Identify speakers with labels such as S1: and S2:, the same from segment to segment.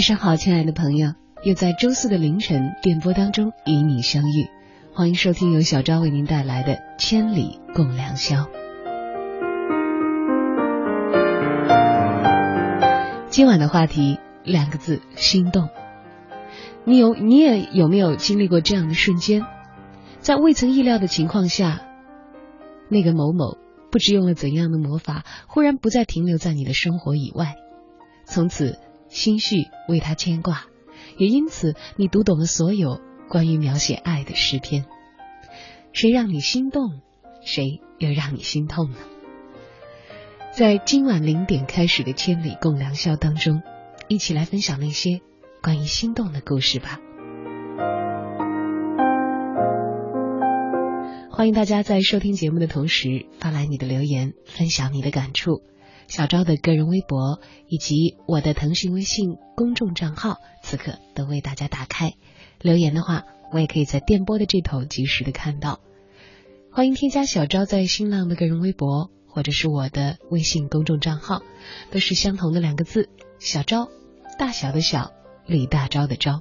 S1: 晚上好，亲爱的朋友，又在周四的凌晨电波当中与你相遇，欢迎收听由小昭为您带来的《千里共良宵》。今晚的话题两个字：心动。你有你也有没有经历过这样的瞬间，在未曾意料的情况下，那个某某不知用了怎样的魔法，忽然不再停留在你的生活以外，从此。心绪为他牵挂，也因此你读懂了所有关于描写爱的诗篇。谁让你心动，谁又让你心痛呢？在今晚零点开始的《千里共良宵》当中，一起来分享那些关于心动的故事吧。欢迎大家在收听节目的同时发来你的留言，分享你的感触。小昭的个人微博以及我的腾讯微信公众账号，此刻都为大家打开。留言的话，我也可以在电波的这头及时的看到。欢迎添加小昭在新浪的个人微博或者是我的微信公众账号，都是相同的两个字：小昭，大小的小，李大钊的钊。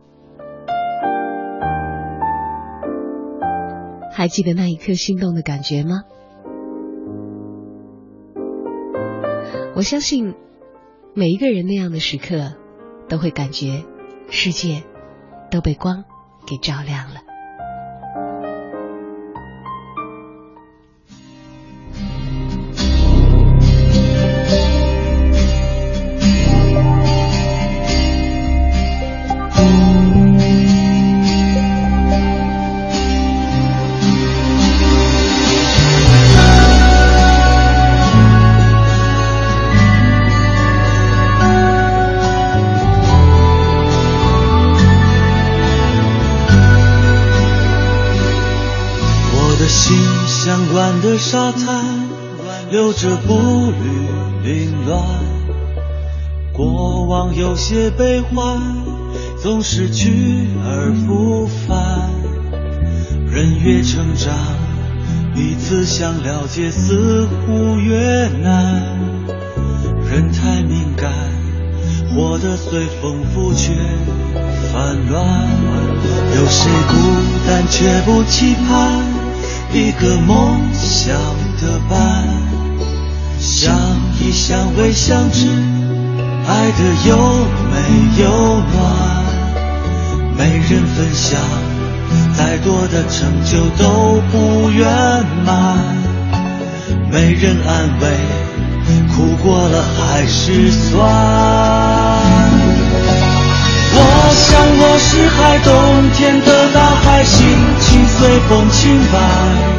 S1: 还记得那一刻心动的感觉吗？我相信，每一个人那样的时刻，都会感觉世界都被光给照亮了。
S2: 有些悲欢，总是去而复返。人越成长，彼此想了解似乎越难。人太敏感，活得随风拂却烦乱。有谁孤单却不期盼？一个梦想的伴，相依相偎相知，爱的又美又暖。没人分享，再多的成就都不圆满。没人安慰，哭过了还是酸。我想我是海，冬天的大海，心情随风轻摆。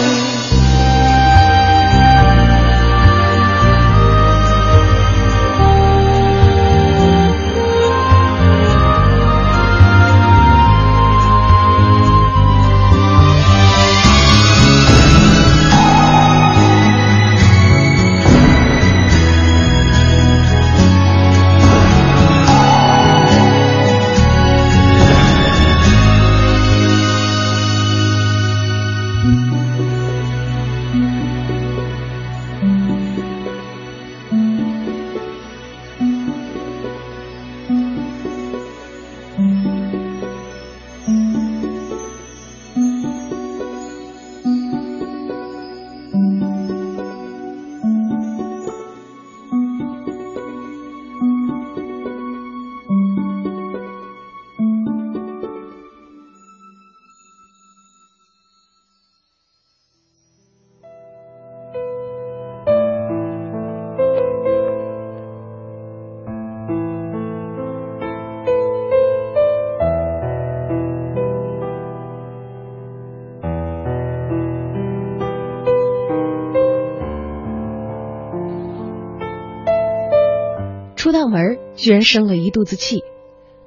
S1: 出大门居然生了一肚子气，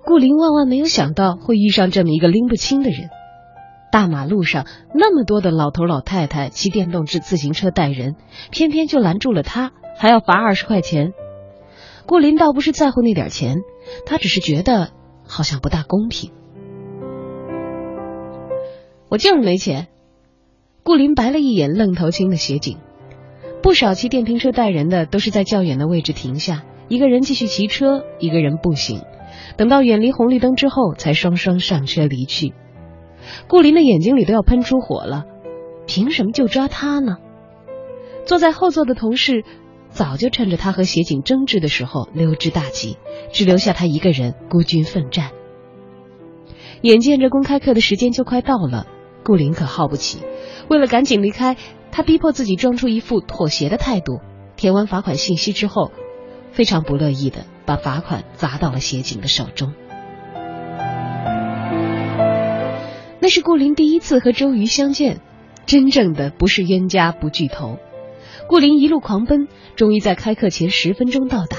S1: 顾林万万没有想到会遇上这么一个拎不清的人。大马路上那么多的老头老太太骑电动自自行车带人，偏偏就拦住了他，还要罚二十块钱。顾林倒不是在乎那点钱，他只是觉得好像不大公平。我就是没钱。顾林白了一眼愣头青的协警，不少骑电瓶车带人的都是在较远的位置停下。一个人继续骑车，一个人步行，等到远离红绿灯之后，才双双上车离去。顾林的眼睛里都要喷出火了，凭什么就抓他呢？坐在后座的同事早就趁着他和协警争执的时候溜之大吉，只留下他一个人孤军奋战。眼见着公开课的时间就快到了，顾林可耗不起，为了赶紧离开，他逼迫自己装出一副妥协的态度，填完罚款信息之后。非常不乐意的把罚款砸到了协警的手中。那是顾林第一次和周瑜相见，真正的不是冤家不聚头。顾林一路狂奔，终于在开课前十分钟到达，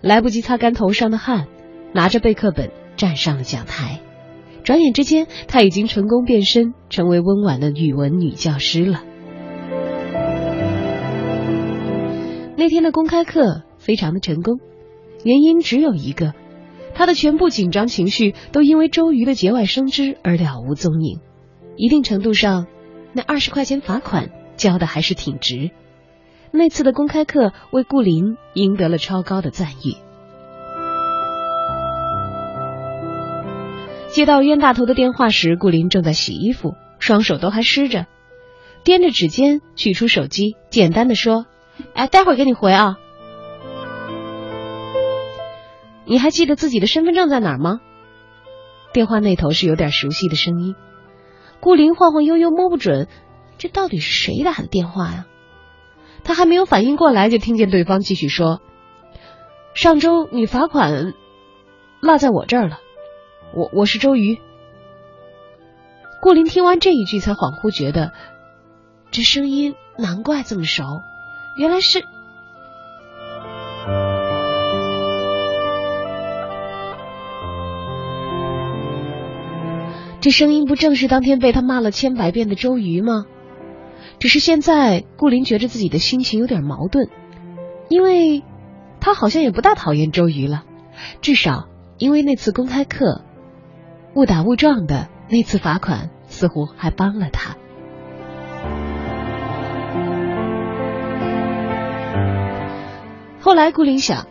S1: 来不及擦干头上的汗，拿着备课本站上了讲台。转眼之间，他已经成功变身，成为温婉的语文女教师了。那天的公开课。非常的成功，原因只有一个，他的全部紧张情绪都因为周瑜的节外生枝而了无踪影。一定程度上，那二十块钱罚款交的还是挺值。那次的公开课为顾林赢得了超高的赞誉。接到冤大头的电话时，顾林正在洗衣服，双手都还湿着，掂着指尖取出手机，简单的说：“哎，待会儿给你回啊。”你还记得自己的身份证在哪儿吗？电话那头是有点熟悉的声音。顾林晃晃悠悠摸不准，这到底是谁打的电话呀？他还没有反应过来，就听见对方继续说：“上周你罚款落在我这儿了，我我是周瑜。”顾林听完这一句，才恍惚觉得这声音难怪这么熟，原来是。这声音不正是当天被他骂了千百遍的周瑜吗？只是现在顾林觉得自己的心情有点矛盾，因为他好像也不大讨厌周瑜了，至少因为那次公开课误打误撞的那次罚款，似乎还帮了他。后来顾林想，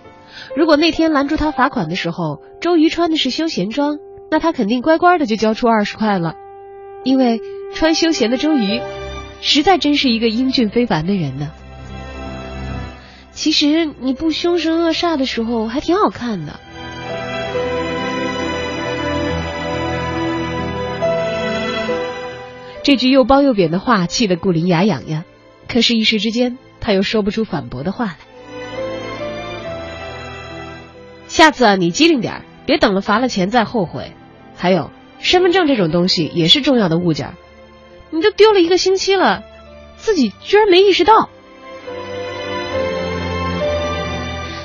S1: 如果那天拦住他罚款的时候，周瑜穿的是休闲装，那他肯定乖乖的就交出二十块了，因为穿休闲的周瑜。实在真是一个英俊非凡的人呢。其实你不凶神恶煞的时候还挺好看的。这句又褒又贬的话气得顾林牙痒痒，可是，一时之间他又说不出反驳的话来。下次啊，你机灵点别等了罚了钱再后悔。还有，身份证这种东西也是重要的物件。你都丢了一个星期了，自己居然没意识到。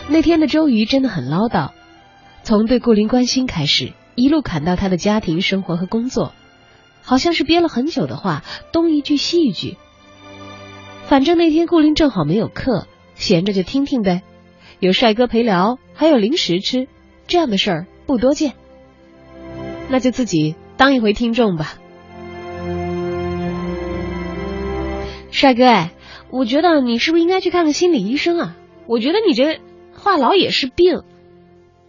S1: 那天的周瑜真的很唠叨，从对顾林关心开始，一路砍到他的家庭生活和工作，好像是憋了很久的话，东一句西一句。反正那天顾林正好没有课，闲着就听听呗，有帅哥陪聊，还有零食吃，这样的事儿不多见，那就自己当一回听众吧。帅哥，哎，我觉得你是不是应该去看看心理医生啊？我觉得你这话痨也是病。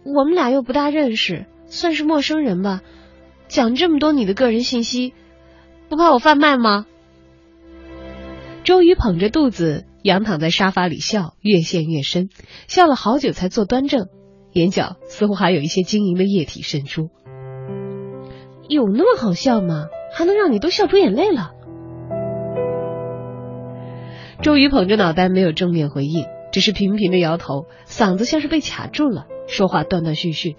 S1: 我们俩又不大认识，算是陌生人吧。讲这么多你的个人信息，不怕我贩卖吗？周瑜捧着肚子仰躺在沙发里笑，越陷越深，笑了好久才坐端正，眼角似乎还有一些晶莹的液体渗出。有那么好笑吗？还能让你都笑出眼泪了？周瑜捧着脑袋，没有正面回应，只是频频的摇头，嗓子像是被卡住了，说话断断续续。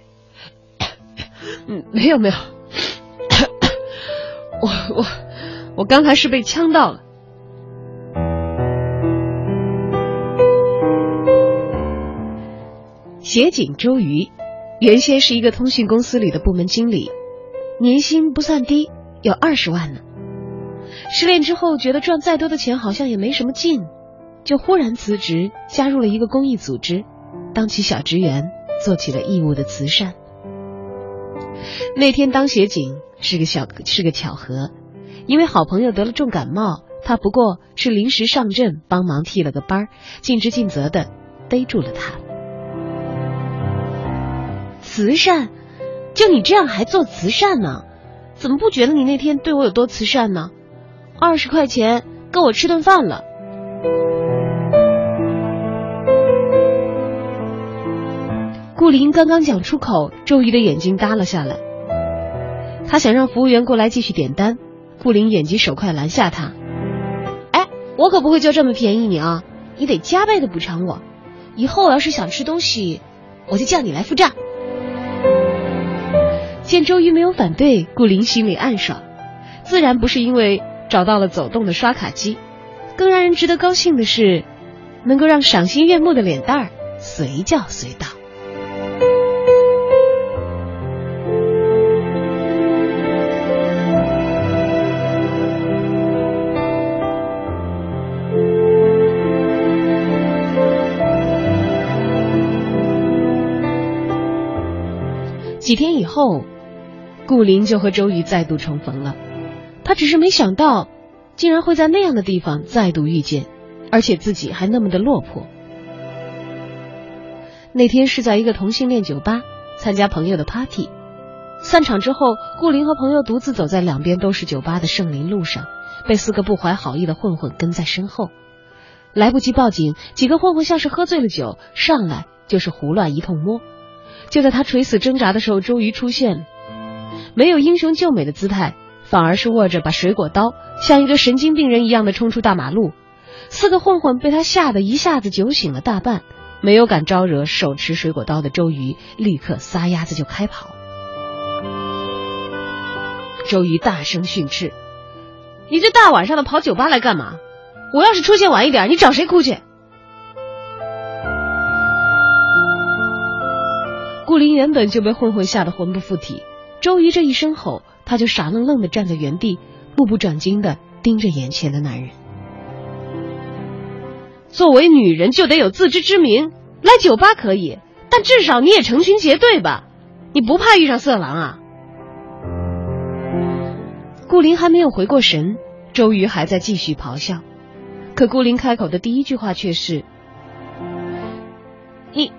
S1: 嗯，没有没有，我我我刚才是被呛到了。协警周瑜，原先是一个通讯公司里的部门经理，年薪不算低，有二十万呢。失恋之后，觉得赚再多的钱好像也没什么劲，就忽然辞职，加入了一个公益组织，当起小职员，做起了义务的慈善。那天当协警是个小是个巧合，因为好朋友得了重感冒，他不过是临时上阵帮忙替了个班，尽职尽责的逮住了他。慈善，就你这样还做慈善呢？怎么不觉得你那天对我有多慈善呢？二十块钱够我吃顿饭了。顾林刚刚讲出口，周瑜的眼睛耷了下来。他想让服务员过来继续点单，顾林眼疾手快拦下他：“哎，我可不会就这么便宜你啊！你得加倍的补偿我。以后我要是想吃东西，我就叫你来付账。”见周瑜没有反对，顾林心里暗爽，自然不是因为。找到了走动的刷卡机，更让人值得高兴的是，能够让赏心悦目的脸蛋儿随叫随到。几天以后，顾林就和周瑜再度重逢了。他只是没想到，竟然会在那样的地方再度遇见，而且自己还那么的落魄。那天是在一个同性恋酒吧参加朋友的 party，散场之后，顾林和朋友独自走在两边都是酒吧的圣林路上，被四个不怀好意的混混跟在身后，来不及报警，几个混混像是喝醉了酒，上来就是胡乱一通摸。就在他垂死挣扎的时候，周瑜出现了，没有英雄救美的姿态。反而是握着把水果刀，像一个神经病人一样的冲出大马路。四个混混被他吓得一下子酒醒了大半，没有敢招惹手持水果刀的周瑜，立刻撒丫子就开跑。周瑜大声训斥：“你这大晚上的跑酒吧来干嘛？我要是出现晚一点，你找谁哭去？”顾林原本就被混混吓得魂不附体，周瑜这一声吼。他就傻愣愣的站在原地，目不转睛的盯着眼前的男人。作为女人就得有自知之明，来酒吧可以，但至少你也成群结队吧？你不怕遇上色狼啊？顾林还没有回过神，周瑜还在继续咆哮，可顾林开口的第一句话却是：“你，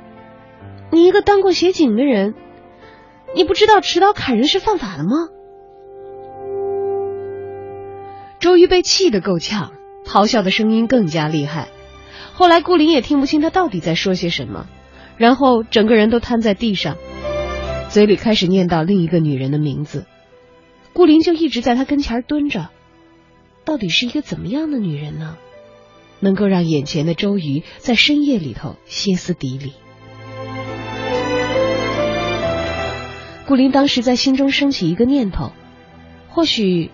S1: 你一个当过协警的人，你不知道持刀砍人是犯法的吗？”周瑜被气得够呛，咆哮的声音更加厉害。后来顾林也听不清他到底在说些什么，然后整个人都瘫在地上，嘴里开始念叨另一个女人的名字。顾林就一直在他跟前蹲着，到底是一个怎么样的女人呢？能够让眼前的周瑜在深夜里头歇斯底里？顾林当时在心中升起一个念头：或许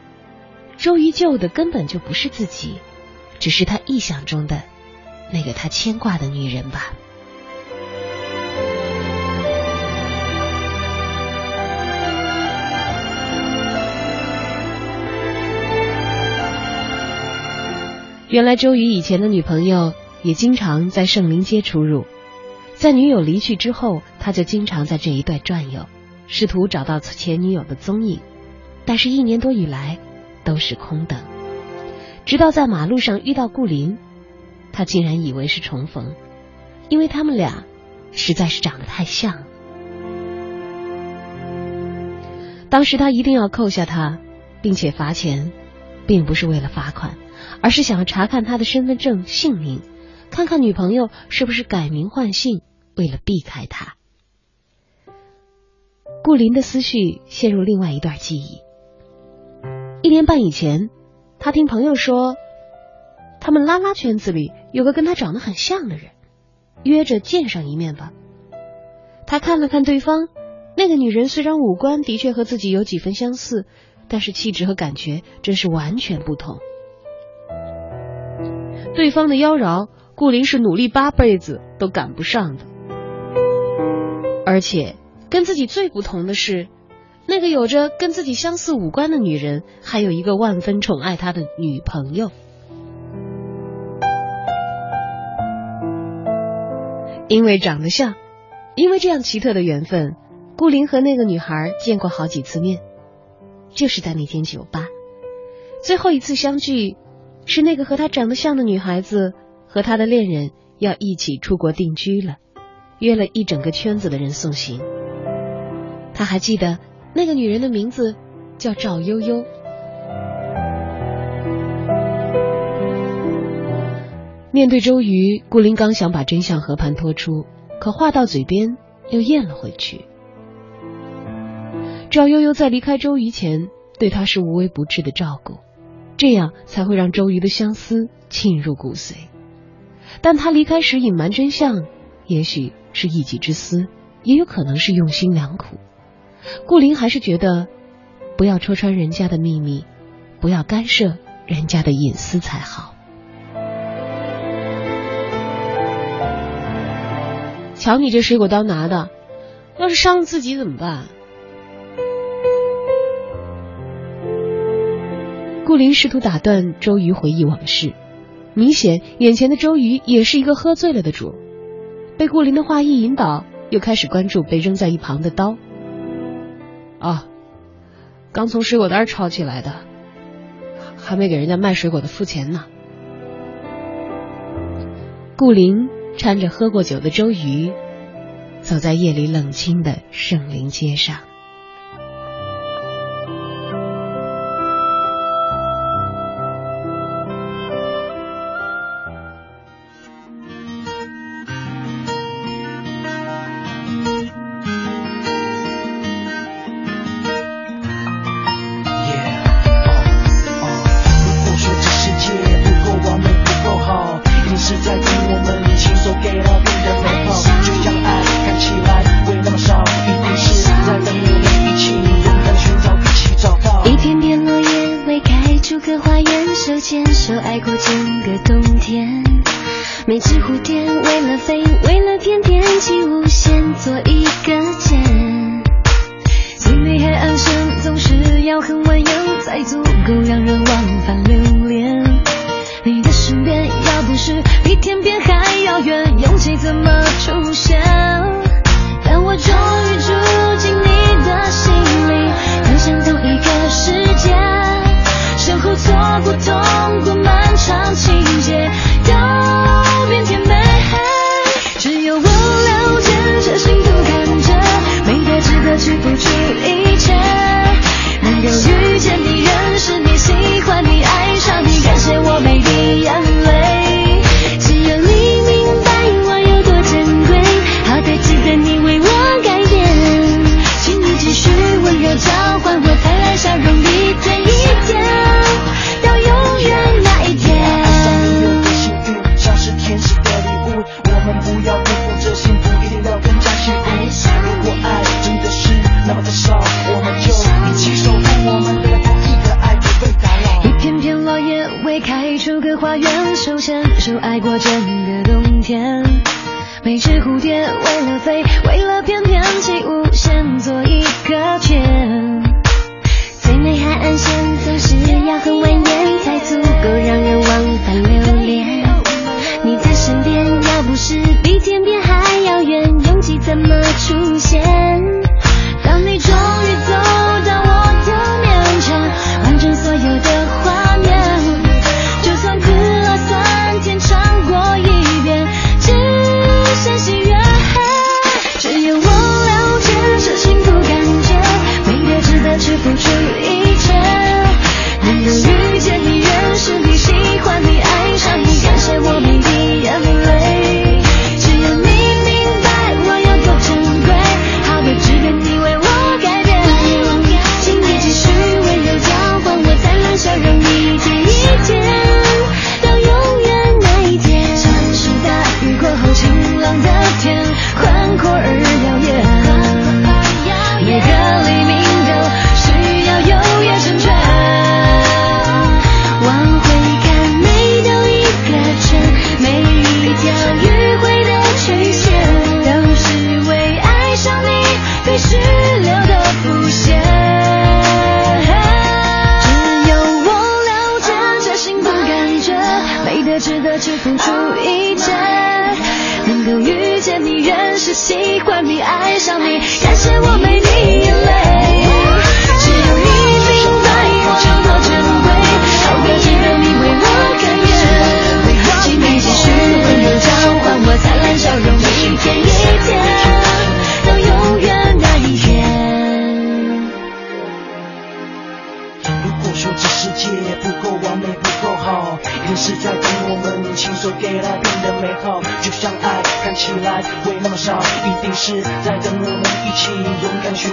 S1: 周瑜救的根本就不是自己，只是他臆想中的。那个他牵挂的女人吧。原来周瑜以前的女朋友也经常在圣灵街出入，在女友离去之后，他就经常在这一带转悠，试图找到前女友的踪影，但是，一年多以来都是空等。直到在马路上遇到顾林。他竟然以为是重逢，因为他们俩实在是长得太像。当时他一定要扣下他，并且罚钱，并不是为了罚款，而是想要查看他的身份证、姓名，看看女朋友是不是改名换姓，为了避开他。顾林的思绪陷入另外一段记忆。一年半以前，他听朋友说。他们拉拉圈子里有个跟他长得很像的人，约着见上一面吧。他看了看对方，那个女人虽然五官的确和自己有几分相似，但是气质和感觉真是完全不同。对方的妖娆，顾林是努力八辈子都赶不上的。而且跟自己最不同的是，那个有着跟自己相似五官的女人，还有一个万分宠爱他的女朋友。因为长得像，因为这样奇特的缘分，顾林和那个女孩见过好几次面，就是在那间酒吧。最后一次相聚，是那个和他长得像的女孩子和他的恋人要一起出国定居了，约了一整个圈子的人送行。他还记得那个女人的名字叫赵悠悠。面对周瑜，顾林刚想把真相和盘托出，可话到嘴边又咽了回去。赵悠悠在离开周瑜前，对他是无微不至的照顾，这样才会让周瑜的相思沁入骨髓。但他离开时隐瞒真相，也许是一己之私，也有可能是用心良苦。顾林还是觉得，不要戳穿人家的秘密，不要干涉人家的隐私才好。瞧你这水果刀拿的，要是伤了自己怎么办？顾林试图打断周瑜回忆往事，明显眼前的周瑜也是一个喝醉了的主。被顾林的话一引导，又开始关注被扔在一旁的刀。啊，刚从水果摊抄起来的，还没给人家卖水果的付钱呢。顾林。搀着喝过酒的周瑜，走在夜里冷清的圣灵街上。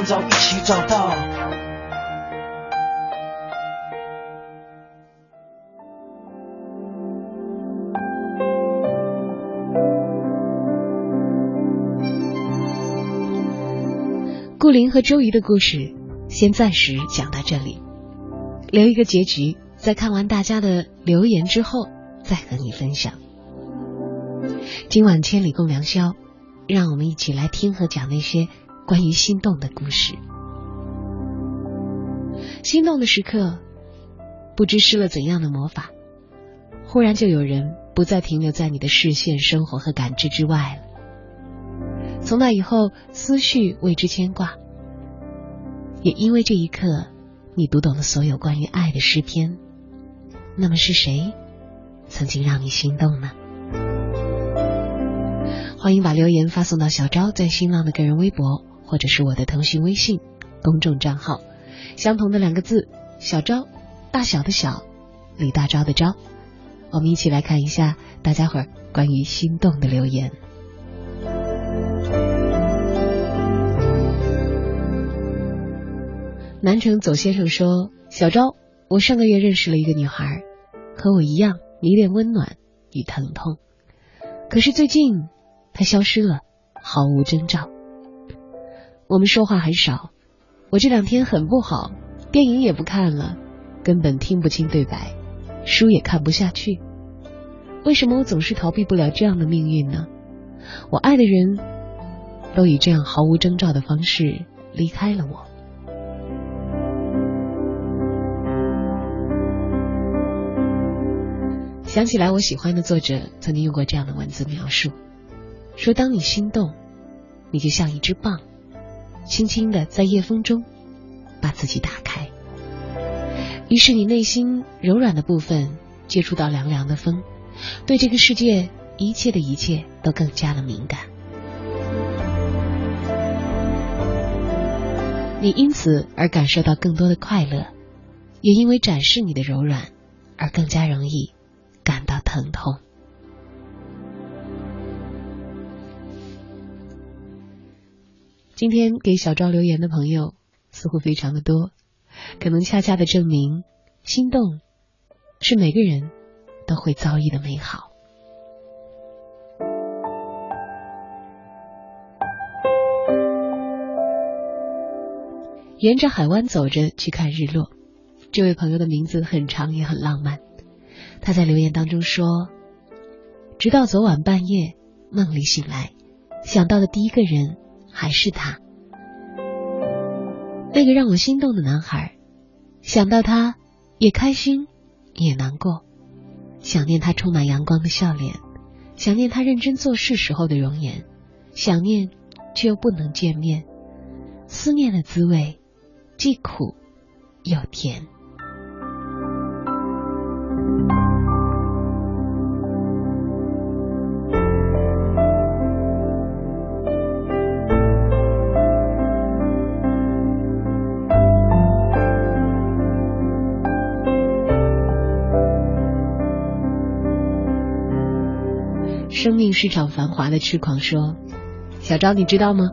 S3: 勇敢寻找，一起找到。
S1: 顾林和周瑜的故事，先暂时讲到这里，留一个结局，在看完大家的留言之后，再和你分享。今晚千里共良宵，让我们一起来听和讲那些关于心动的故事。心动的时刻，不知施了怎样的魔法，忽然就有人不再停留在你的视线、生活和感知之外了。从那以后，思绪为之牵挂，也因为这一刻，你读懂了所有关于爱的诗篇。那么是谁曾经让你心动呢？欢迎把留言发送到小昭在新浪的个人微博，或者是我的腾讯微信公众账号，相同的两个字“小昭”，大小的小，李大钊的钊。我们一起来看一下大家伙儿关于心动的留言。南城走先生说：“小昭，我上个月认识了一个女孩，和我一样迷恋温暖与疼痛。可是最近她消失了，毫无征兆。我们说话很少，我这两天很不好，电影也不看了，根本听不清对白，书也看不下去。为什么我总是逃避不了这样的命运呢？我爱的人都以这样毫无征兆的方式离开了我。”想起来，我喜欢的作者曾经用过这样的文字描述：说，当你心动，你就像一只蚌，轻轻的在夜风中把自己打开，于是你内心柔软的部分接触到凉凉的风，对这个世界一切的一切都更加的敏感。你因此而感受到更多的快乐，也因为展示你的柔软而更加容易。感到疼痛。今天给小昭留言的朋友似乎非常的多，可能恰恰的证明，心动是每个人都会遭遇的美好。沿着海湾走着去看日落，这位朋友的名字很长也很浪漫。他在留言当中说：“直到昨晚半夜梦里醒来，想到的第一个人还是他，那个让我心动的男孩。想到他，也开心，也难过，想念他充满阳光的笑脸，想念他认真做事时候的容颜，想念却又不能见面，思念的滋味既苦又甜。生命是场繁华的痴狂，说：“小昭，你知道吗？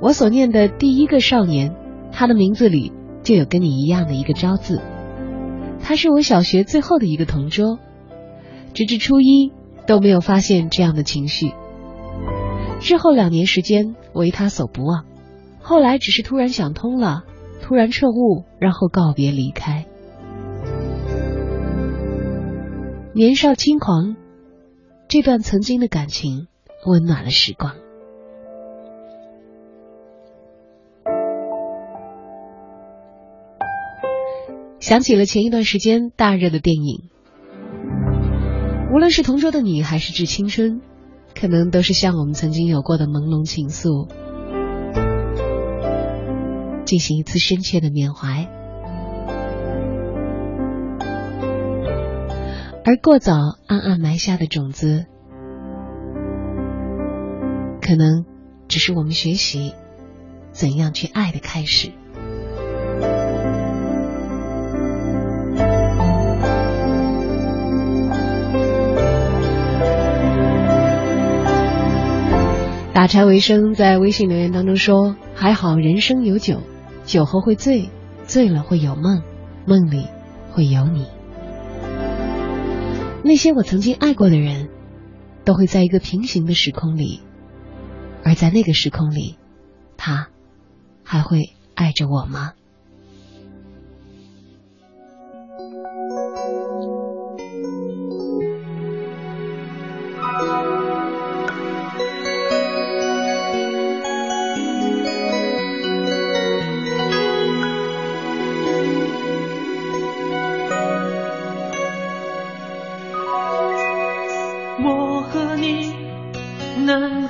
S1: 我所念的第一个少年，他的名字里就有跟你一样的一个昭字。他是我小学最后的一个同桌，直至初一都没有发现这样的情绪。之后两年时间为他所不忘，后来只是突然想通了，突然彻悟，然后告别离开。年少轻狂。”这段曾经的感情，温暖了时光。想起了前一段时间大热的电影，无论是同桌的你，还是致青春，可能都是向我们曾经有过的朦胧情愫，进行一次深切的缅怀。而过早暗暗埋下的种子，可能只是我们学习怎样去爱的开始。打柴为生在微信留言当中说：“还好人生有酒，酒后会醉，醉了会有梦，梦里会有你。”那些我曾经爱过的人，都会在一个平行的时空里，而在那个时空里，他还会爱着我吗？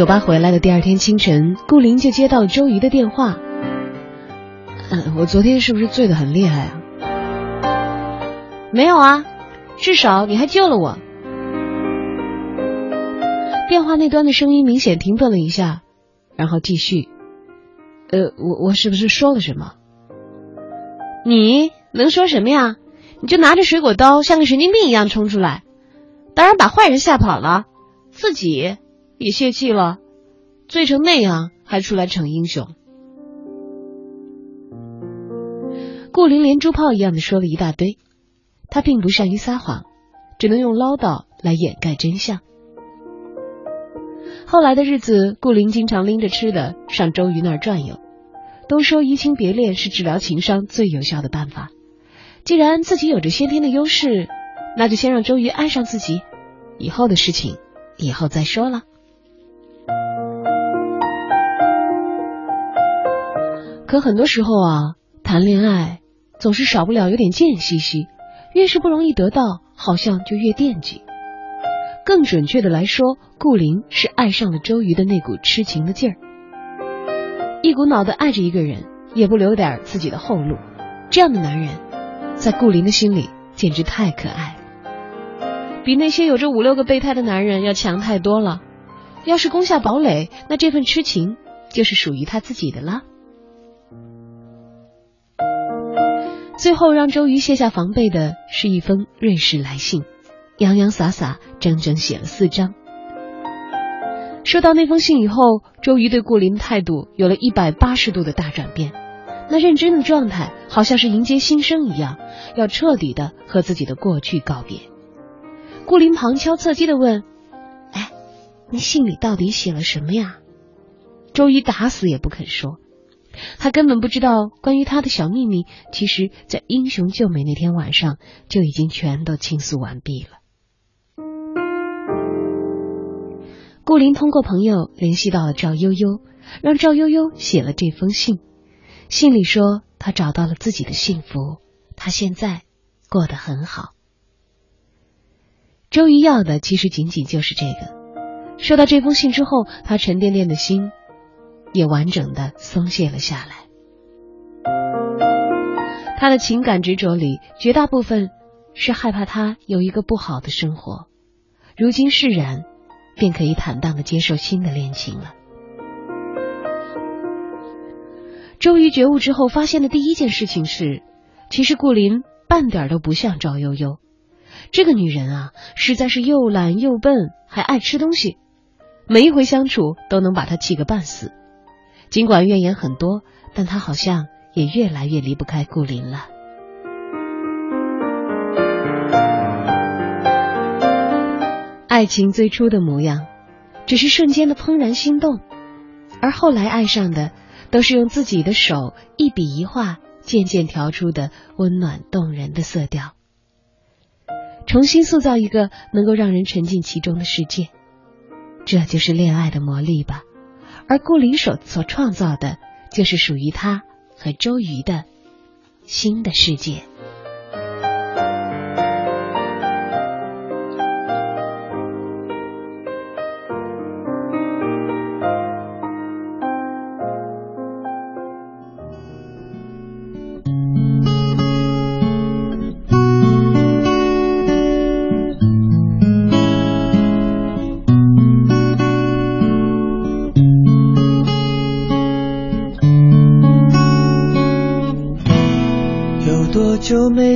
S1: 酒吧回来的第二天清晨，顾林就接到周瑜的电话。嗯，我昨天是不是醉得很厉害啊？没有啊，至少你还救了我。电话那端的声音明显停顿了一下，然后继续。呃，我我是不是说了什么？你能说什么呀？你就拿着水果刀像个神经病一样冲出来，当然把坏人吓跑了，自己。也泄气了，醉成那样还出来逞英雄。顾林连珠炮一样的说了一大堆，他并不善于撒谎，只能用唠叨来掩盖真相。后来的日子，顾林经常拎着吃的上周瑜那儿转悠。都说移情别恋是治疗情伤最有效的办法。既然自己有着先天的优势，那就先让周瑜爱上自己，以后的事情以后再说了。可很多时候啊，谈恋爱总是少不了有点贱兮兮，越是不容易得到，好像就越惦记。更准确的来说，顾林是爱上了周瑜的那股痴情的劲儿，一股脑的爱着一个人，也不留点自己的后路。这样的男人，在顾林的心里简直太可爱了，比那些有着五六个备胎的男人要强太多了。要是攻下堡垒，那这份痴情就是属于他自己的了。最后让周瑜卸下防备的是一封瑞士来信，洋洋洒洒，整整写了四章。收到那封信以后，周瑜对顾林的态度有了一百八十度的大转变，那认真的状态好像是迎接新生一样，要彻底的和自己的过去告别。顾林旁敲侧击的问：“哎，你信里到底写了什么呀？”周瑜打死也不肯说。他根本不知道，关于他的小秘密，其实，在英雄救美那天晚上就已经全都倾诉完毕了。顾林通过朋友联系到了赵悠悠，让赵悠悠写了这封信。信里说，他找到了自己的幸福，他现在过得很好。周瑜要的其实仅仅就是这个。收到这封信之后，他沉甸甸的心。也完整的松懈了下来。他的情感执着里，绝大部分是害怕他有一个不好的生活。如今释然，便可以坦荡的接受新的恋情了。周瑜觉悟之后，发现的第一件事情是，其实顾林半点都不像赵悠悠。这个女人啊，实在是又懒又笨，还爱吃东西，每一回相处都能把他气个半死。尽管怨言很多，但他好像也越来越离不开顾林了。爱情最初的模样，只是瞬间的怦然心动，而后来爱上的，都是用自己的手一笔一画渐渐调出的温暖动人的色调，重新塑造一个能够让人沉浸其中的世界。这就是恋爱的魔力吧。而顾林所所创造的，就是属于他和周瑜的新的世界。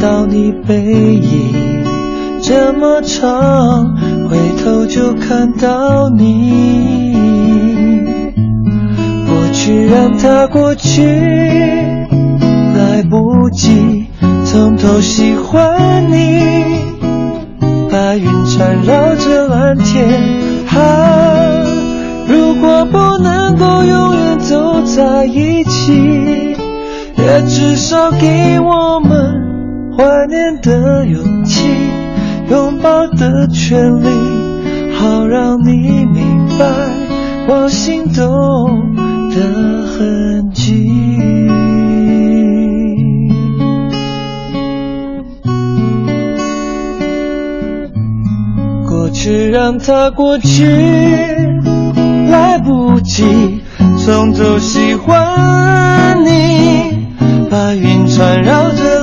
S2: 到你背影这么长，回头就看到你。过去让它过去，来不及从头喜欢你。白云缠绕着蓝天，啊，如果不能够永远走在一起。也至少给我们怀念的勇气，拥抱的权利，好让你明白我心动的痕迹。过去让它过去，来不及从头喜欢你。白云缠绕着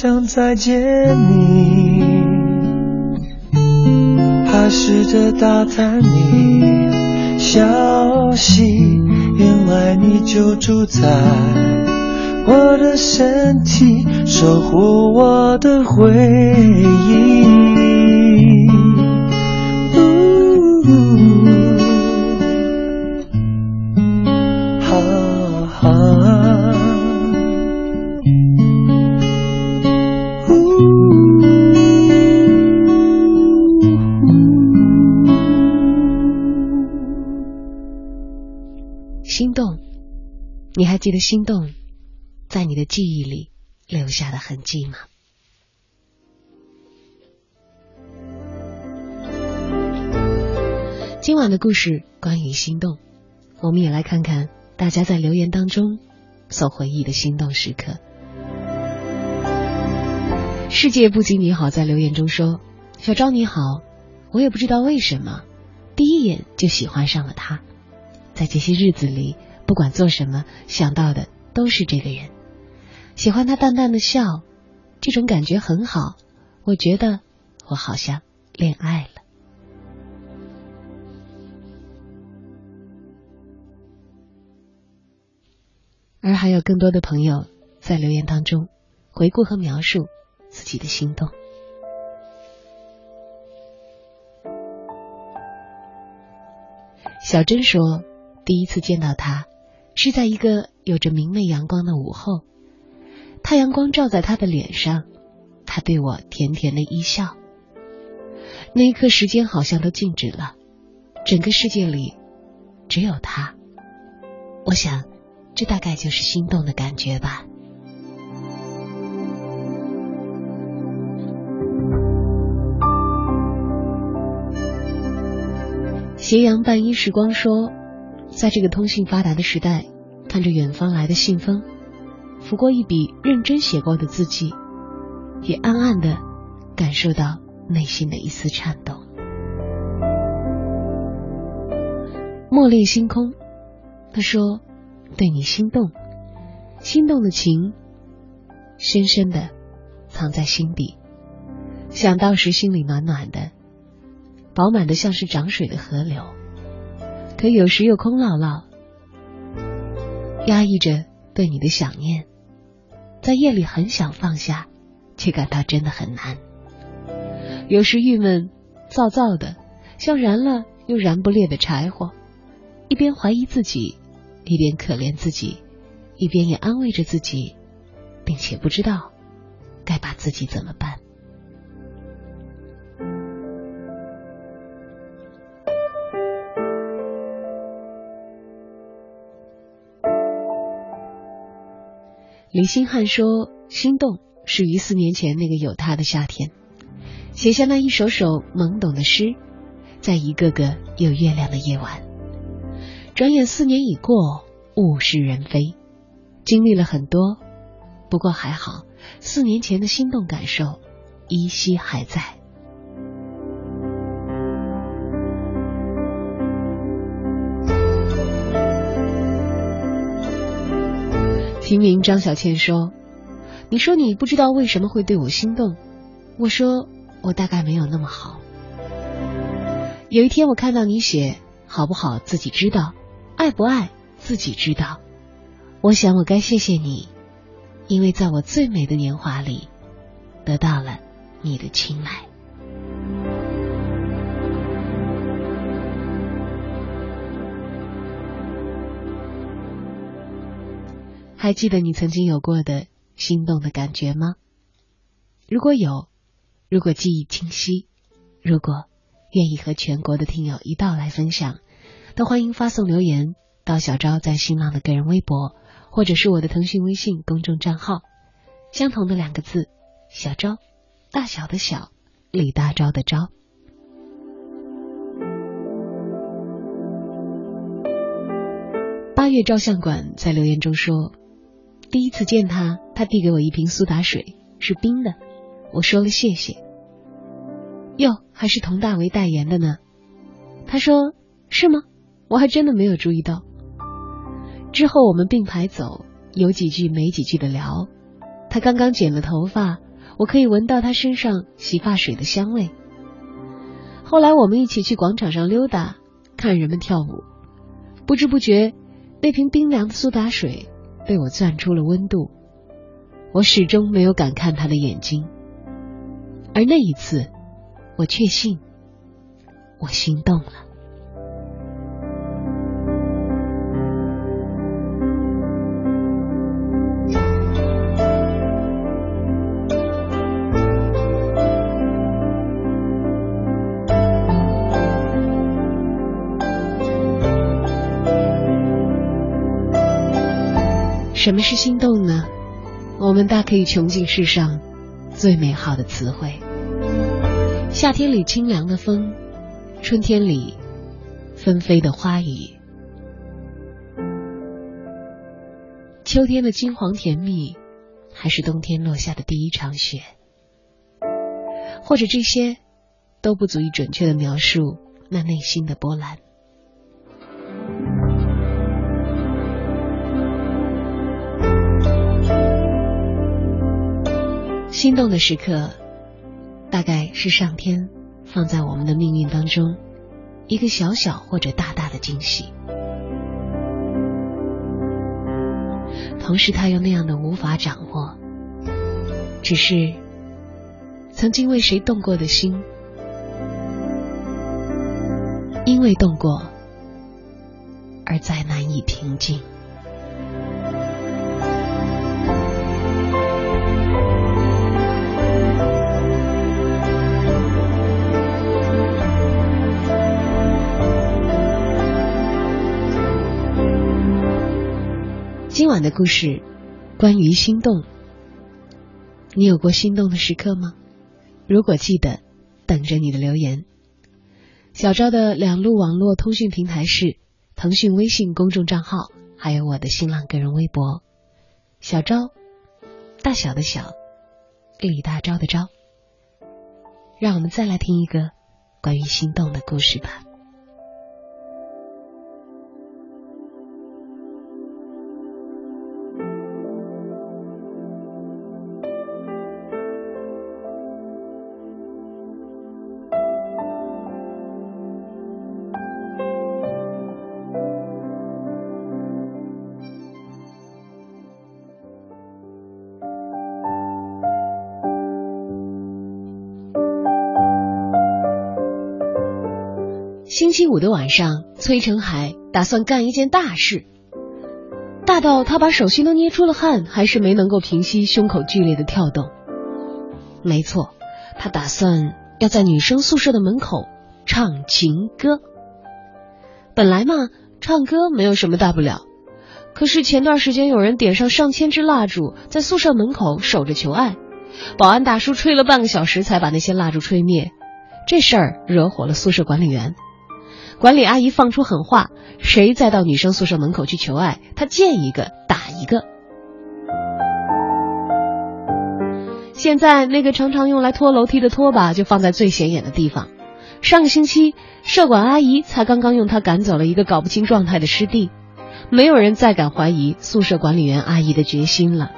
S2: 想再见你，还试着打探你消息，原来你就住在我的身体，守护我的回忆。
S1: 记得心动在你的记忆里留下的痕迹吗？今晚的故事关于心动，我们也来看看大家在留言当中所回忆的心动时刻。世界不仅你好，在留言中说：“小张你好，我也不知道为什么，第一眼就喜欢上了他，在这些日子里。”不管做什么，想到的都是这个人。喜欢他淡淡的笑，这种感觉很好。我觉得我好像恋爱了。而还有更多的朋友在留言当中回顾和描述自己的心动。小珍说，第一次见到他。是在一个有着明媚阳光的午后，太阳光照在他的脸上，他对我甜甜的一笑。那一刻，时间好像都静止了，整个世界里只有他。我想，这大概就是心动的感觉吧。斜阳半阴时光说。在这个通信发达的时代，看着远方来的信封，拂过一笔认真写过的字迹，也暗暗的感受到内心的一丝颤动。莫恋星空，他说：“对你心动，心动的情，深深的藏在心底，想到时心里暖暖的，饱满的像是涨水的河流。”可有时又空落落，压抑着对你的想念，在夜里很想放下，却感到真的很难。有时郁闷、躁躁的，像燃了又燃不烈的柴火，一边怀疑自己，一边可怜自己，一边也安慰着自己，并且不知道该把自己怎么办。李星汉说：“心动是于四年前那个有他的夏天，写下那一首首懵懂的诗，在一个个有月亮的夜晚。转眼四年已过，物是人非，经历了很多，不过还好，四年前的心动感受依稀还在。”听名张小倩说：“你说你不知道为什么会对我心动，我说我大概没有那么好。有一天我看到你写好不好自己知道，爱不爱自己知道。我想我该谢谢你，因为在我最美的年华里，得到了你的青睐。”还记得你曾经有过的心动的感觉吗？如果有，如果记忆清晰，如果愿意和全国的听友一道来分享，都欢迎发送留言到小昭在新浪的个人微博，或者是我的腾讯微信公众账号，相同的两个字“小昭”，大小的小，李大钊的钊。八月照相馆在留言中说。第一次见他，他递给我一瓶苏打水，是冰的。我说了谢谢。哟，还是佟大为代言的呢。他说是吗？我还真的没有注意到。之后我们并排走，有几句没几句的聊。他刚刚剪了头发，我可以闻到他身上洗发水的香味。后来我们一起去广场上溜达，看人们跳舞。不知不觉，那瓶冰凉的苏打水。被我攥出了温度，我始终没有敢看他的眼睛，而那一次，我确信，我心动了。什么是心动呢？我们大可以穷尽世上最美好的词汇。夏天里清凉的风，春天里纷飞的花雨，秋天的金黄甜蜜，还是冬天落下的第一场雪？或者这些都不足以准确的描述那内心的波澜。心动的时刻，大概是上天放在我们的命运当中一个小小或者大大的惊喜。同时，他又那样的无法掌握，只是曾经为谁动过的心，因为动过而再难以平静。晚的故事，关于心动。你有过心动的时刻吗？如果记得，等着你的留言。小昭的两路网络通讯平台是腾讯微信公众账号，还有我的新浪个人微博。小昭，大小的小，李大钊的钊。让我们再来听一个关于心动的故事吧。五的晚上，崔成海打算干一件大事。大到他把手心都捏出了汗，还是没能够平息胸口剧烈的跳动。没错，他打算要在女生宿舍的门口唱情歌。本来嘛，唱歌没有什么大不了。可是前段时间有人点上上千支蜡烛，在宿舍门口守着求爱，保安大叔吹了半个小时才把那些蜡烛吹灭。这事儿惹火了宿舍管理员，管理阿姨放出狠话：谁再到女生宿舍门口去求爱，她见一个打一个。现在那个常常用来拖楼梯的拖把就放在最显眼的地方。上个星期，舍管阿姨才刚刚用它赶走了一个搞不清状态的师弟，没有人再敢怀疑宿舍管理员阿姨的决心了。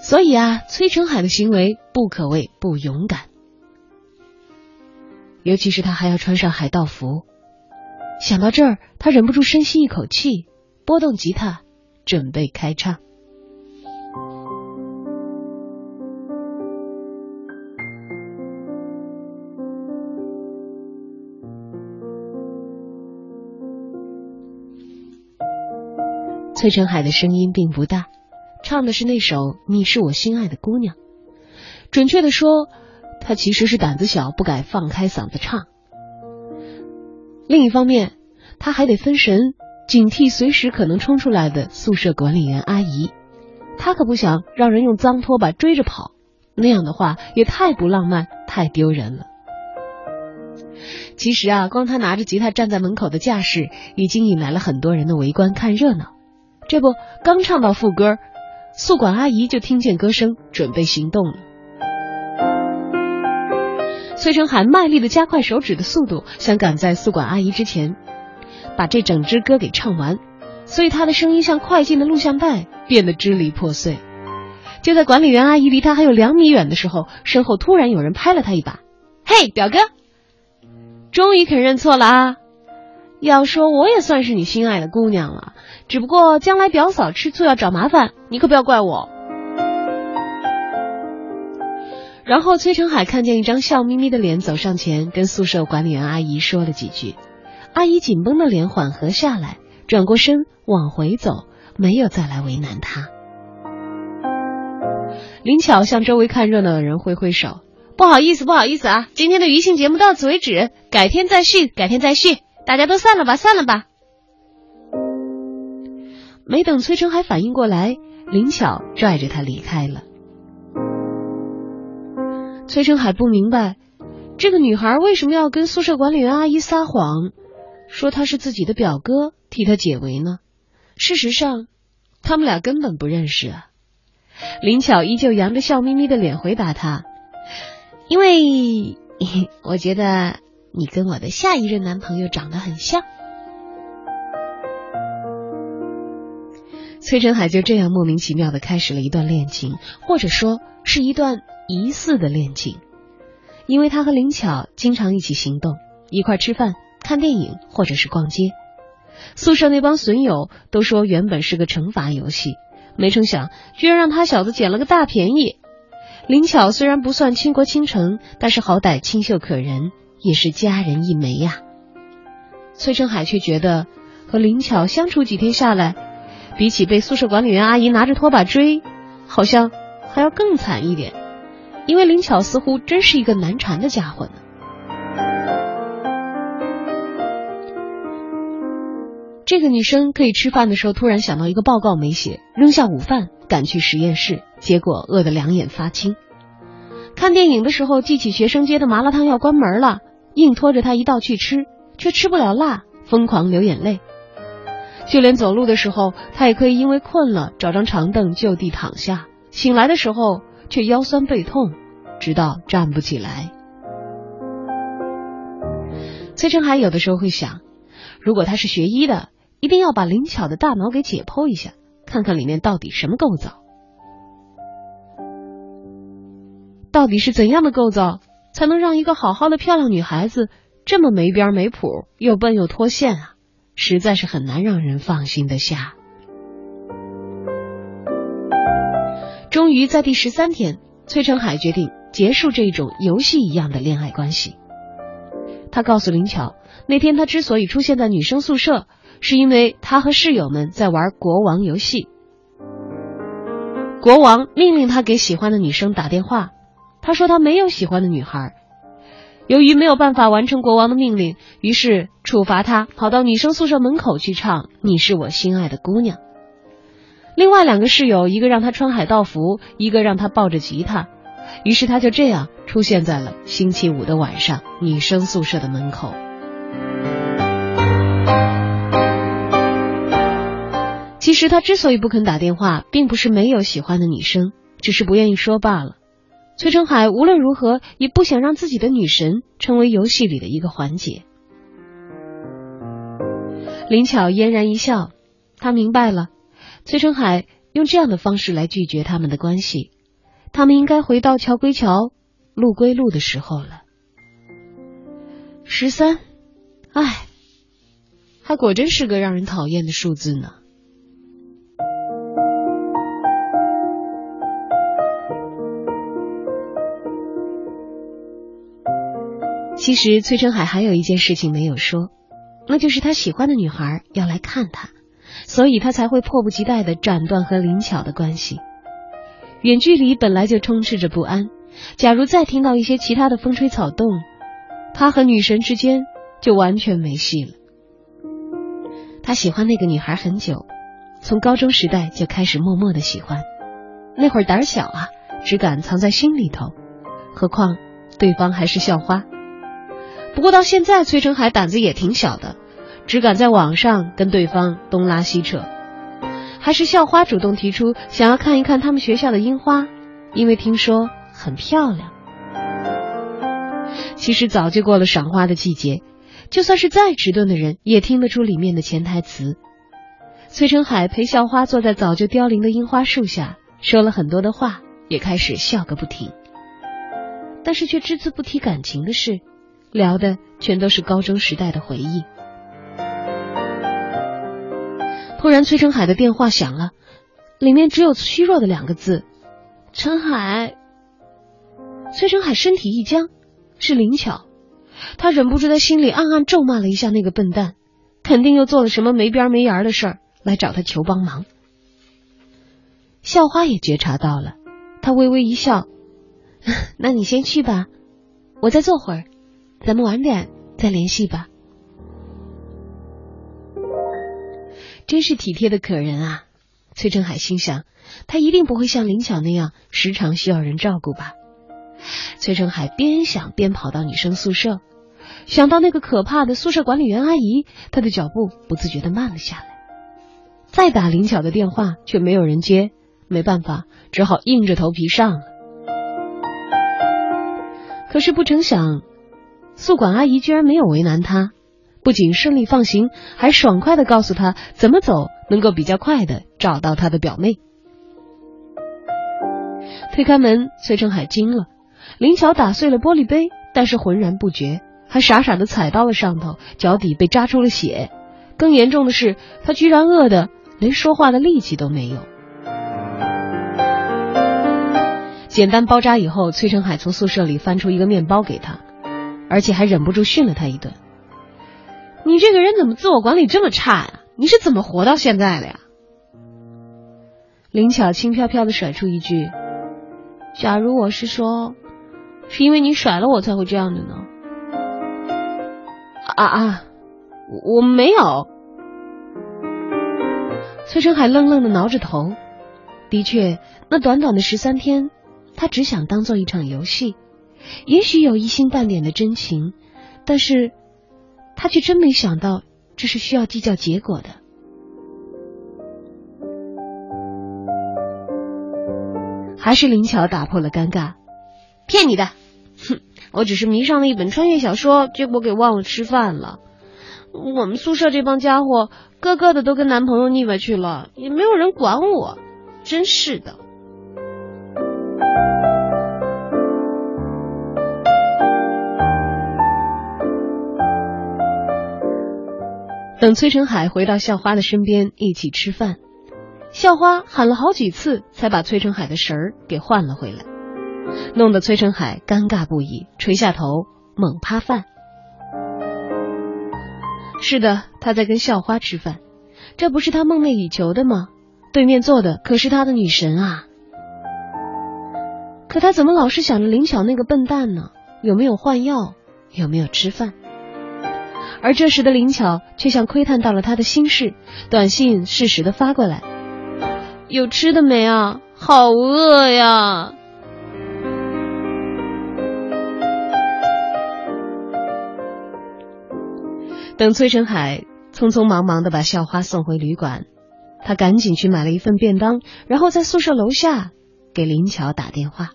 S1: 所以啊，崔成海的行为不可谓不勇敢，尤其是他还要穿上海盗服。想到这儿，他忍不住深吸一口气，拨动吉他，准备开唱。崔成海的声音并不大，唱的是那首《你是我心爱的姑娘》。准确的说，他其实是胆子小，不敢放开嗓子唱。另一方面，他还得分神，警惕随时可能冲出来的宿舍管理员阿姨。他可不想让人用脏拖把追着跑，那样的话也太不浪漫，太丢人了。其实啊，光他拿着吉他站在门口的架势，已经引来了很多人的围观看热闹。这不，刚唱到副歌，宿管阿姨就听见歌声，准备行动了。崔成海卖力的加快手指的速度，想赶在宿管阿姨之前把这整支歌给唱完，所以他的声音像快进的录像带，变得支离破碎。就在管理员阿姨离他还有两米远的时候，身后突然有人拍了他一把：“嘿，表哥，终于肯认错了啊！要说我也算是你心爱的姑娘了。”只不过将来表嫂吃醋要找麻烦，你可不要怪我。然后崔成海看见一张笑眯眯的脸走上前，跟宿舍管理员阿姨说了几句。阿姨紧绷的脸缓和下来，转过身往回走，没有再来为难他。林巧向周围看热闹的人挥挥手：“不好意思，不好意思啊，今天的余兴节目到此为止，改天再续，改天再续，大家都散了吧，散了吧。”没等崔成海反应过来，林巧拽着他离开了。崔成海不明白，这个女孩为什么要跟宿舍管理员阿姨撒谎，说他是自己的表哥替他解围呢？事实上，他们俩根本不认识啊。林巧依旧扬着笑眯眯的脸回答他：“因为 我觉得你跟我的下一任男朋友长得很像。”崔成海就这样莫名其妙的开始了一段恋情，或者说是一段疑似的恋情，因为他和林巧经常一起行动，一块吃饭、看电影或者是逛街。宿舍那帮损友都说原本是个惩罚游戏，没成想居然让他小子捡了个大便宜。林巧虽然不算倾国倾城，但是好歹清秀可人，也是佳人一枚呀。崔成海却觉得和林巧相处几天下来。比起被宿舍管理员阿姨拿着拖把追，好像还要更惨一点，因为林巧似乎真是一个难缠的家伙呢。这个女生可以吃饭的时候突然想到一个报告没写，扔下午饭赶去实验室，结果饿得两眼发青。看电影的时候记起学生街的麻辣烫要关门了，硬拖着她一道去吃，却吃不了辣，疯狂流眼泪。就连走路的时候，他也可以因为困了找张长凳就地躺下，醒来的时候却腰酸背痛，直到站不起来。崔成海有的时候会想，如果他是学医的，一定要把灵巧的大脑给解剖一下，看看里面到底什么构造，到底是怎样的构造，才能让一个好好的漂亮女孩子这么没边没谱，又笨又脱线啊？实在是很难让人放心的下。终于在第十三天，崔成海决定结束这种游戏一样的恋爱关系。他告诉林巧，那天他之所以出现在女生宿舍，是因为他和室友们在玩国王游戏。国王命令他给喜欢的女生打电话，他说他没有喜欢的女孩。由于没有办法完成国王的命令，于是处罚他跑到女生宿舍门口去唱《你是我心爱的姑娘》。另外两个室友，一个让他穿海盗服，一个让他抱着吉他。于是他就这样出现在了星期五的晚上女生宿舍的门口。其实他之所以不肯打电话，并不是没有喜欢的女生，只是不愿意说罢了。崔成海无论如何也不想让自己的女神成为游戏里的一个环节。林巧嫣然一笑，他明白了，崔成海用这样的方式来拒绝他们的关系。他们应该回到桥归桥，路归路的时候了。十三，唉，还果真是个让人讨厌的数字呢。其实崔成海还有一件事情没有说，那就是他喜欢的女孩要来看他，所以他才会迫不及待的斩断和林巧的关系。远距离本来就充斥着不安，假如再听到一些其他的风吹草动，他和女神之间就完全没戏了。他喜欢那个女孩很久，从高中时代就开始默默的喜欢，那会儿胆小啊，只敢藏在心里头，何况对方还是校花。不过到现在，崔成海胆子也挺小的，只敢在网上跟对方东拉西扯。还是校花主动提出想要看一看他们学校的樱花，因为听说很漂亮。其实早就过了赏花的季节，就算是再迟钝的人也听得出里面的潜台词。崔成海陪校花坐在早就凋零的樱花树下，说了很多的话，也开始笑个不停。但是却只字不提感情的事，聊的全都是高中时代的回忆。突然，崔成海的电话响了，里面只有虚弱的两个字：“陈海。”崔成海身体一僵，是林巧，他忍不住在心里暗暗咒骂了一下那个笨蛋，肯定又做了什么没边没沿的事儿来找他求帮忙。校花也觉察到了，他微微一笑：“ 那你先去吧，我再坐会儿，咱们晚点再联系吧。”真是体贴的可人啊！崔成海心想，他一定不会像林巧那样时常需要人照顾吧。崔成海边想边跑到女生宿舍，想到那个可怕的宿舍管理员阿姨，他的脚步不自觉的慢了下来。再打林巧的电话，却没有人接，没办法，只好硬着头皮上了。可是不成想，宿管阿姨居然没有为难他。不仅顺利放行，还爽快的告诉他怎么走能够比较快的找到他的表妹。推开门，崔成海惊了，林巧打碎了玻璃杯，但是浑然不觉，还傻傻的踩到了上头，脚底被扎出了血。更严重的是，他居然饿得连说话的力气都没有。简单包扎以后，崔成海从宿舍里翻出一个面包给他，而且还忍不住训了他一顿。你这个人怎么自我管理这么差呀？你是怎么活到现在的呀？林巧轻飘飘的甩出一句：“假如我是说，是因为你甩了我才会这样的呢？”啊啊，我没有。崔成海愣愣的挠着头。的确，那短短的十三天，他只想当做一场游戏，也许有一星半点的真情，但是。他却真没想到，这是需要计较结果的。还是林巧打破了尴尬，骗你的，哼！我只是迷上了一本穿越小说，结果给忘了吃饭了。我们宿舍这帮家伙，个个的都跟男朋友腻歪去了，也没有人管我，真是的。等崔成海回到校花的身边一起吃饭，校花喊了好几次才把崔成海的神儿给换了回来，弄得崔成海尴尬不已，垂下头猛扒饭。是的，他在跟校花吃饭，这不是他梦寐以求的吗？对面坐的可是他的女神啊！可他怎么老是想着林巧那个笨蛋呢？有没有换药？有没有吃饭？而这时的林巧却像窥探到了他的心事，短信适时的发过来：“有吃的没啊？好饿呀！”等崔成海匆匆忙忙的把校花送回旅馆，他赶紧去买了一份便当，然后在宿舍楼下给林巧打电话。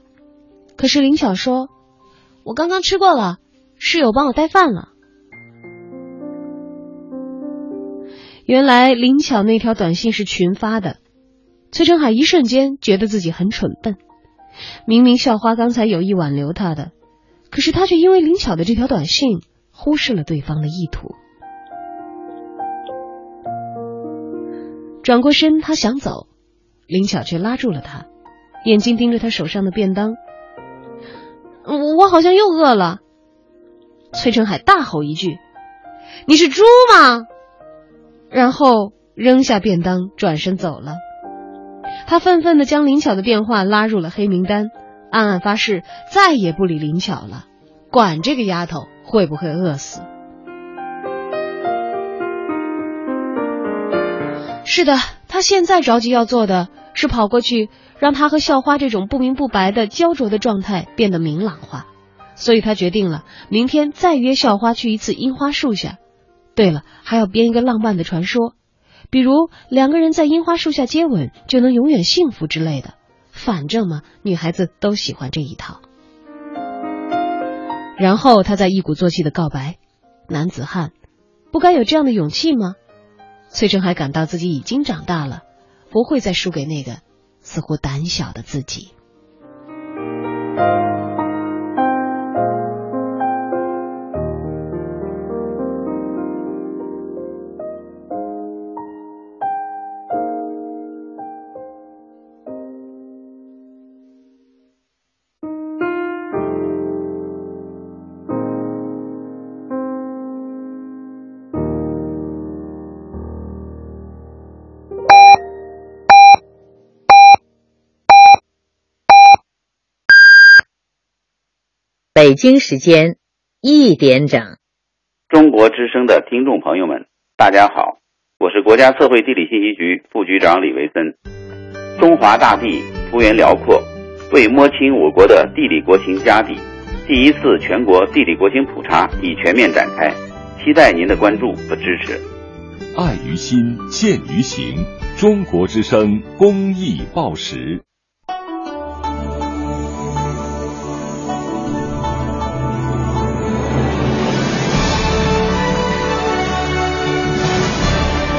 S1: 可是林巧说：“我刚刚吃过了，室友帮我带饭了。”原来林巧那条短信是群发的，崔成海一瞬间觉得自己很蠢笨。明明校花刚才有意挽留他的，可是他却因为林巧的这条短信忽视了对方的意图。转过身，他想走，林巧却拉住了他，眼睛盯着他手上的便当。我我好像又饿了。崔成海大吼一句：“你是猪吗？”然后扔下便当，转身走了。他愤愤的将林巧的电话拉入了黑名单，暗暗发誓再也不理林巧了，管这个丫头会不会饿死。是的，他现在着急要做的是跑过去，让他和校花这种不明不白的焦灼的状态变得明朗化。所以他决定了，明天再约校花去一次樱花树下。对了，还要编一个浪漫的传说，比如两个人在樱花树下接吻就能永远幸福之类的。反正嘛，女孩子都喜欢这一套。然后他再一鼓作气的告白：“男子汉，不该有这样的勇气吗？”崔成海感到自己已经长大了，不会再输给那个似乎胆小的自己。
S4: 北京时间一点整，
S5: 中国之声的听众朋友们，大家好，我是国家测绘地理信息局副局长李维森。中华大地幅员辽阔，为摸清我国的地理国情家底，第一次全国地理国情普查已全面展开，期待您的关注和支持。
S6: 爱于心，见于行，中国之声公益报时。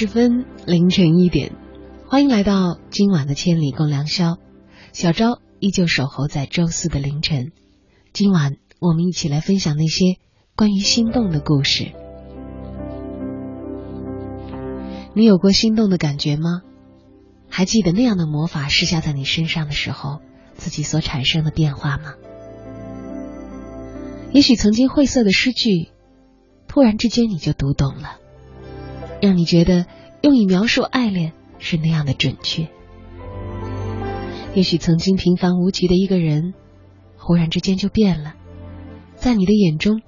S1: 十分，凌晨一点，欢迎来到今晚的千里共良宵。小昭依旧守候在周四的凌晨。今晚我们一起来分享那些关于心动的故事。你有过心动的感觉吗？还记得那样的魔法施下在你身上的时候，自己所产生的变化吗？也许曾经晦涩的诗句，突然之间你就读懂了。让你觉得用以描述爱恋是那样的准确。也许曾经平凡无奇的一个人，忽然之间就变了，在你的眼中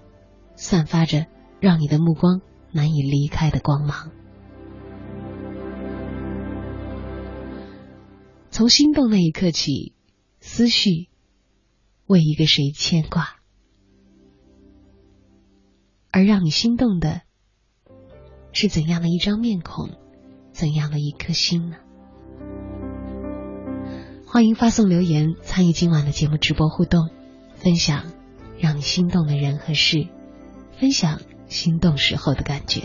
S1: 散发着让你的目光难以离开的光芒。从心动那一刻起，思绪为一个谁牵挂，而让你心动的是怎样的一张面孔，怎样的一颗心呢？欢迎发送留言参与今晚的节目直播互动，分享让你心动的人和事，分享心动时候的感觉。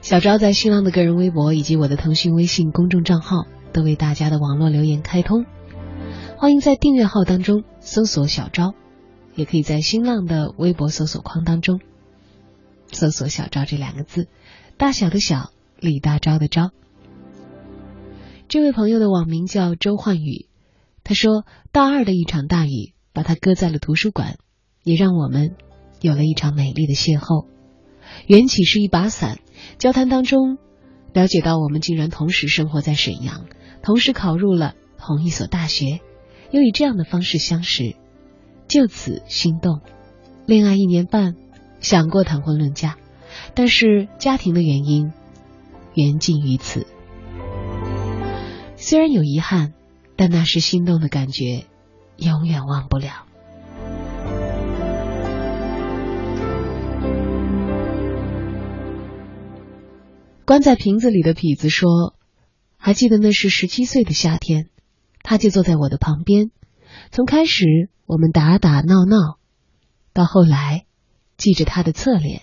S1: 小昭在新浪的个人微博以及我的腾讯微信公众账号都为大家的网络留言开通，欢迎在订阅号当中搜索“小昭”，也可以在新浪的微博搜索框当中搜索“小昭”这两个字，大小的小，李大钊的钊。这位朋友的网名叫周焕宇，他说大二的一场大雨把他搁在了图书馆，也让我们有了一场美丽的邂逅。缘起是一把伞。交谈当中，了解到我们竟然同时生活在沈阳，同时考入了同一所大学，又以这样的方式相识，就此心动。恋爱一年半，想过谈婚论嫁，但是家庭的原因，缘尽于此。虽然有遗憾，但那是心动的感觉，永远忘不了。关在瓶子里的痞子说：“还记得那是十七岁的夏天，他就坐在我的旁边。从开始我们打打闹闹，到后来，记着他的侧脸，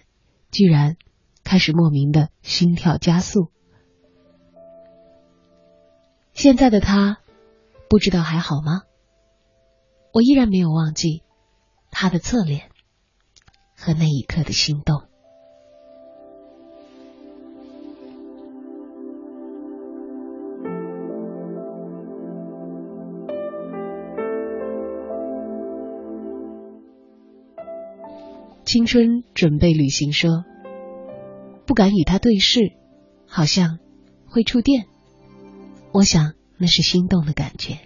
S1: 居然开始莫名的心跳加速。现在的他，不知道还好吗？我依然没有忘记他的侧脸和那一刻的心动。”青春准备旅行说：“不敢与他对视，好像会触电。我想那是心动的感觉。”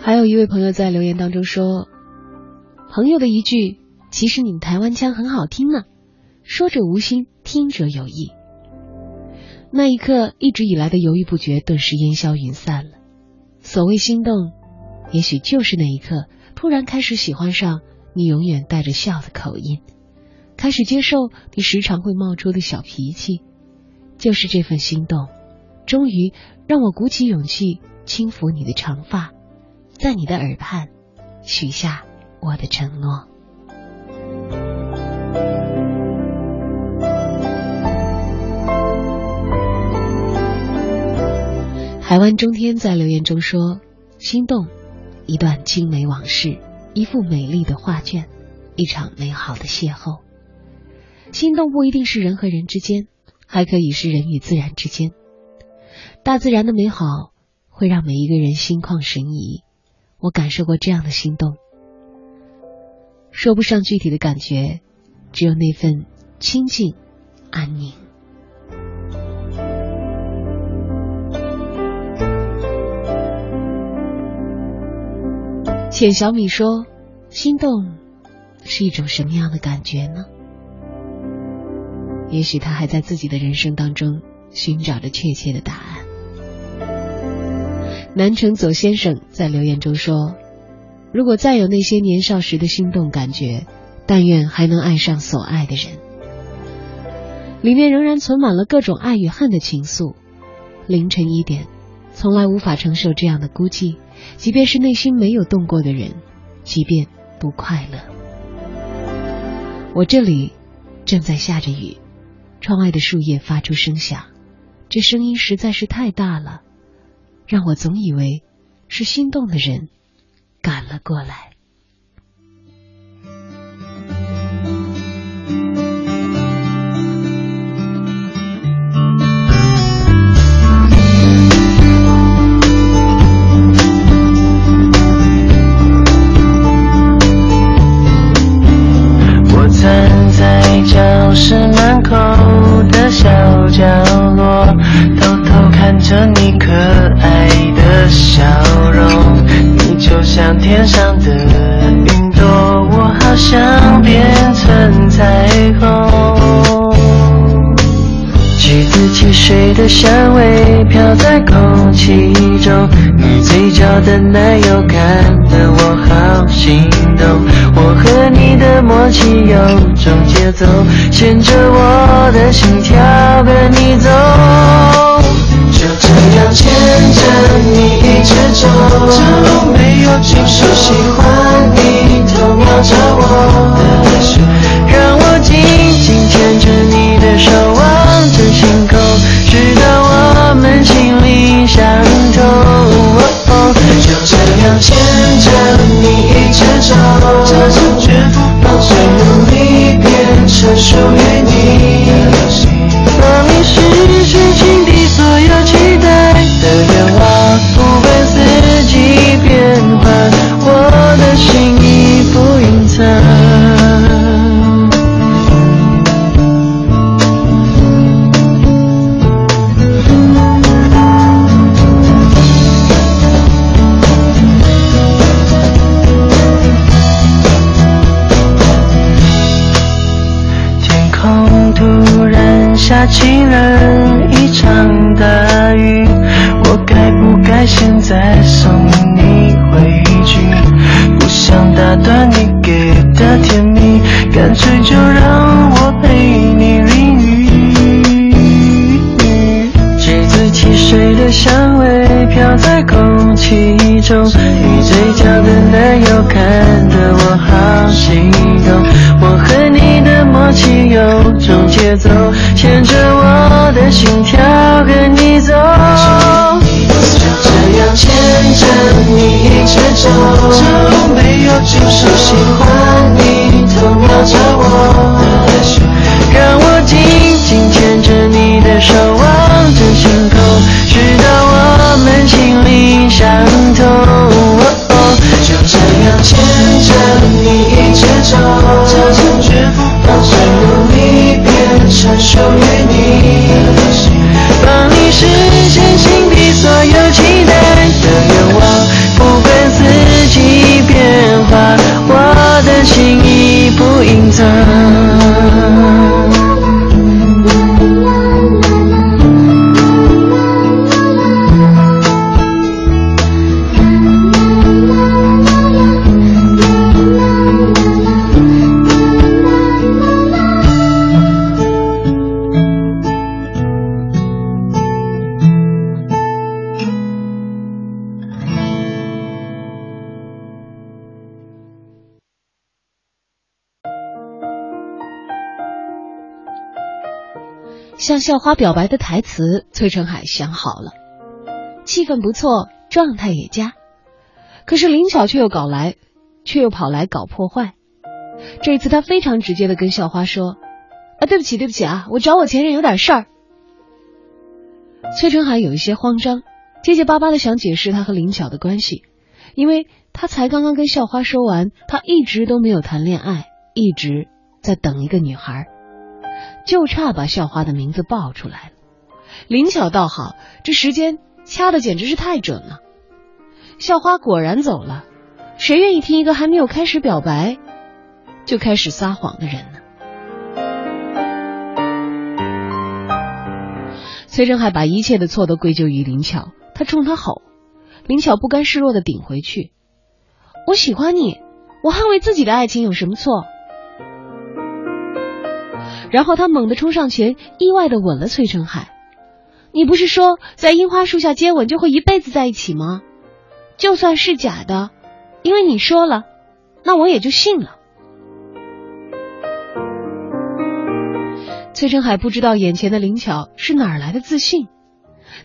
S1: 还有一位朋友在留言当中说：“朋友的一句‘其实你台湾腔很好听呢’，说者无心，听者有意。”那一刻，一直以来的犹豫不决顿时烟消云散了。所谓心动，也许就是那一刻，突然开始喜欢上你，永远带着笑的口音，开始接受你时常会冒出的小脾气。就是这份心动，终于让我鼓起勇气轻抚你的长发，在你的耳畔许下我的承诺。台湾中天在留言中说：“心动，一段青梅往事，一幅美丽的画卷，一场美好的邂逅。心动不一定是人和人之间，还可以是人与自然之间。大自然的美好会让每一个人心旷神怡。我感受过这样的心动，说不上具体的感觉，只有那份清静、安宁。”浅小米说：“心动是一种什么样的感觉呢？也许他还在自己的人生当中寻找着确切的答案。”南城走先生在留言中说：“如果再有那些年少时的心动感觉，但愿还能爱上所爱的人，里面仍然存满了各种爱与恨的情愫。凌晨一点，从来无法承受这样的孤寂。”即便是内心没有动过的人，即便不快乐，我这里正在下着雨，窗外的树叶发出声响，这声音实在是太大了，让我总以为是心动的人赶了过来。
S7: 教室门口的小角落，偷偷看着你可爱的笑容。你就像天
S2: 上的云朵，我好想变成彩虹。橘子汽水的香味飘在空气中，你嘴角的奶油看得我好心动。我和你的默契有种节奏，牵着我的心跳跟你走。就这样牵着你一直走，这路没有尽头。喜欢你就是
S1: 幸校花表白的台词，崔成海想好了，气氛不错，状态也佳。可是林巧却又搞来，却又跑来搞破坏。这一次他非常直接的跟校花说：“啊，对不起，对不起啊，我找我前任有点事儿。”崔成海有一些慌张，结结巴巴的想解释他和林巧的关系，因为他才刚刚跟校花说完，他一直都没有谈恋爱，一直在等一个女孩。就差把校花的名字报出来了。灵巧倒好，这时间掐的简直是太准了。校花果然走了，谁愿意听一个还没有开始表白就开始撒谎的人呢？崔振海把一切的错都归咎于林巧，他冲他吼，林巧不甘示弱的顶回去：“我喜欢你，我捍卫自己的爱情有什么错？”然后他猛地冲上前，意外的吻了崔成海。你不是说在樱花树下接吻就会一辈子在一起吗？就算是假的，因为你说了，那我也就信了。崔成海不知道眼前的灵巧是哪儿来的自信，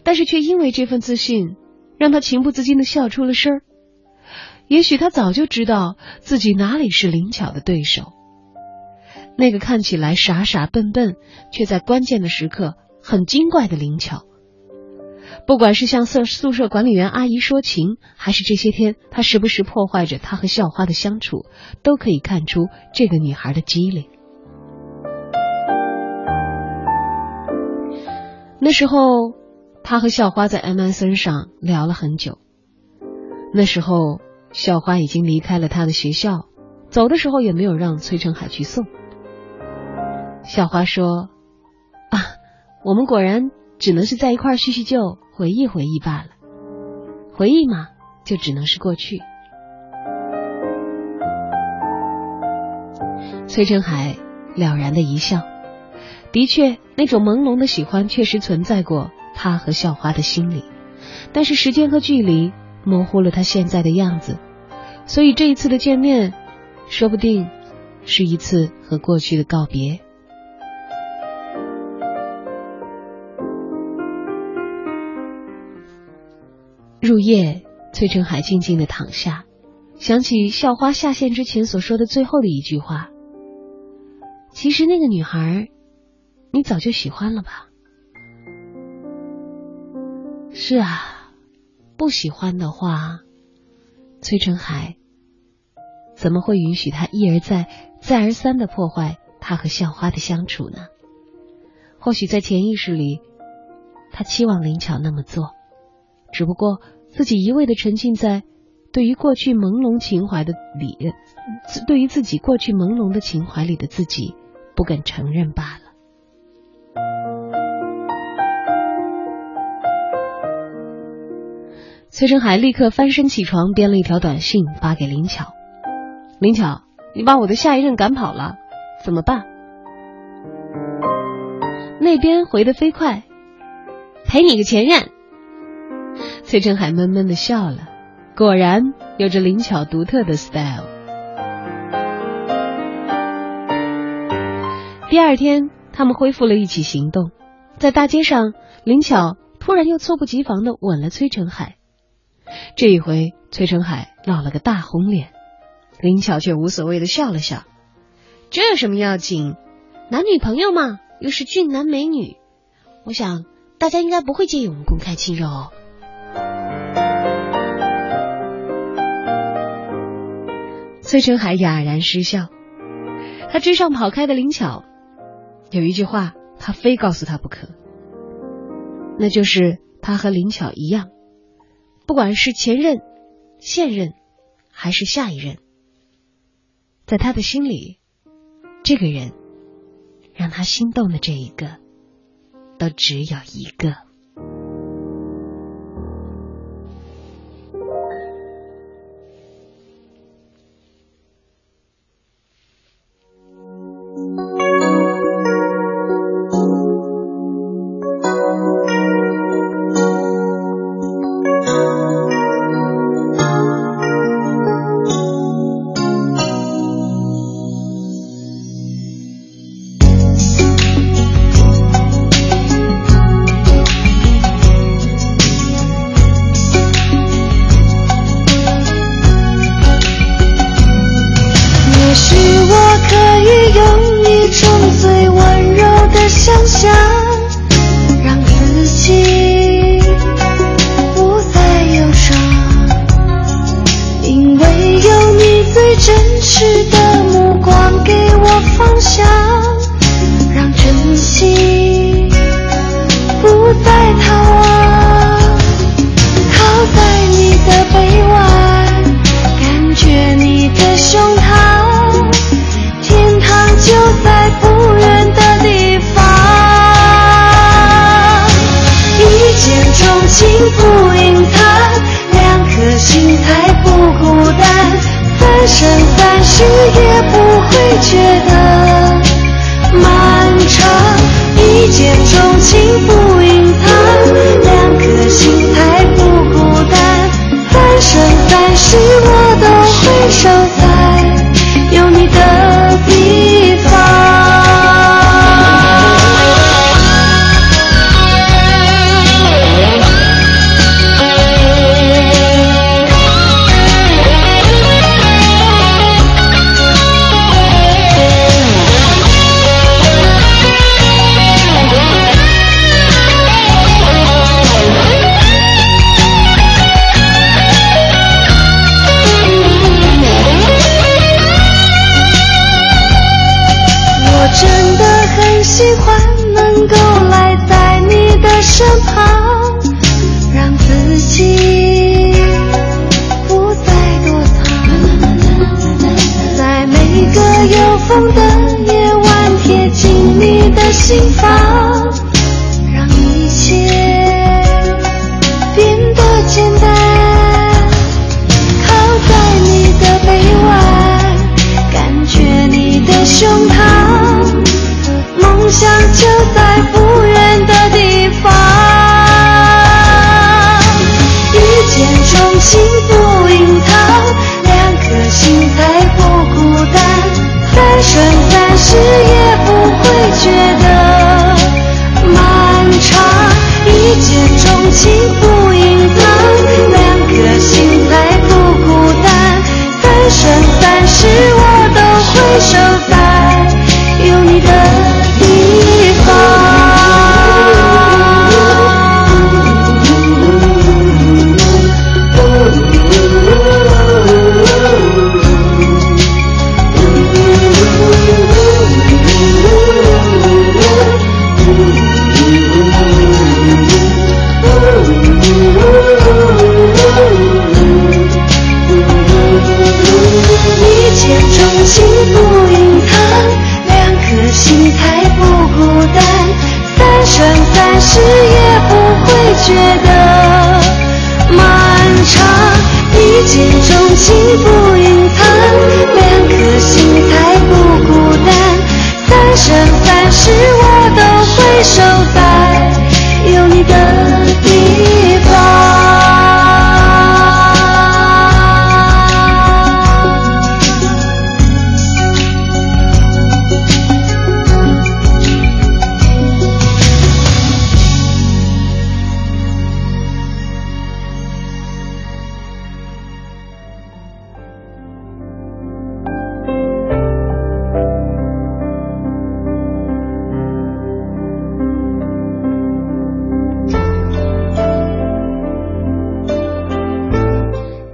S1: 但是却因为这份自信，让他情不自禁的笑出了声儿。也许他早就知道自己哪里是灵巧的对手。那个看起来傻傻笨笨，却在关键的时刻很精怪的灵巧，不管是向宿宿舍管理员阿姨说情，还是这些天他时不时破坏着他和校花的相处，都可以看出这个女孩的机灵。那时候，他和校花在 MSN 上聊了很久。那时候，校花已经离开了他的学校，走的时候也没有让崔成海去送。校花说：“啊，我们果然只能是在一块叙叙旧，回忆回忆罢了。回忆嘛，就只能是过去。”崔成海了然的一笑，的确，那种朦胧的喜欢确实存在过他和校花的心里，但是时间和距离模糊了他现在的样子，所以这一次的见面，说不定是一次和过去的告别。入夜，崔成海静静的躺下，想起校花下线之前所说的最后的一句话。其实那个女孩，你早就喜欢了吧？是啊，不喜欢的话，崔成海怎么会允许他一而再、再而三的破坏他和校花的相处呢？或许在潜意识里，他期望林巧那么做，只不过自己一味的沉浸在对于过去朦胧情怀的里，对于自己过去朦胧的情怀里的自己。不肯承认罢了。崔成海立刻翻身起床，编了一条短信发给林巧：“林巧，你把我的下一任赶跑了，怎么办？”那边回的飞快：“陪你个前任。”崔成海闷闷的笑了，果然有着林巧独特的 style。第二天，他们恢复了一起行动，在大街上，林巧突然又猝不及防的吻了崔成海。这一回，崔成海落了个大红脸，林巧却无所谓的笑了笑：“这有什么要紧？男女朋友嘛，又是俊男美女，我想大家应该不会介意我们公开亲热哦。”崔成海哑然失笑，他追上跑开的林巧。有一句话，他非告诉他不可，那就是他和林巧一样，不管是前任、现任，还是下一任，在他的心里，这个人让他心动的这一个，都只有一个。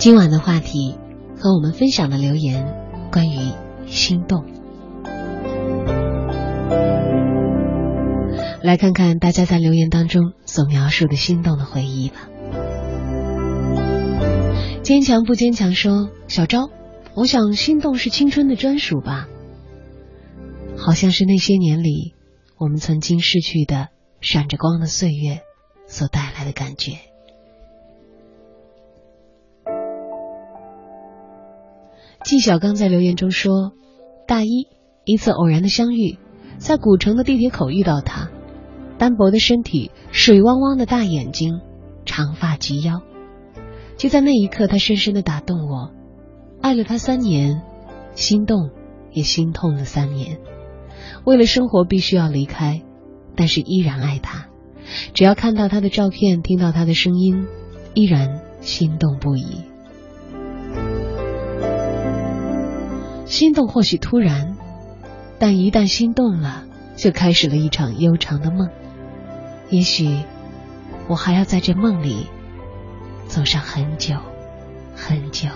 S1: 今晚的话题和我们分享的留言关于心动，来看看大家在留言当中所描述的心动的回忆吧。坚强不坚强说：“小昭，我想心动是青春的专属吧，好像是那些年里我们曾经逝去的闪着光的岁月所带来的感觉。”纪晓刚在留言中说：“大一一次偶然的相遇，在古城的地铁口遇到他，单薄的身体，水汪汪的大眼睛，长发及腰。就在那一刻，他深深的打动我。爱了他三年，心动也心痛了三年。为了生活必须要离开，但是依然爱他。只要看到他的照片，听到他的声音，依然心动不已。”心动或许突然，但一旦心动了，就开始了一场悠长的梦。也许我还要在这梦里走上很久很久。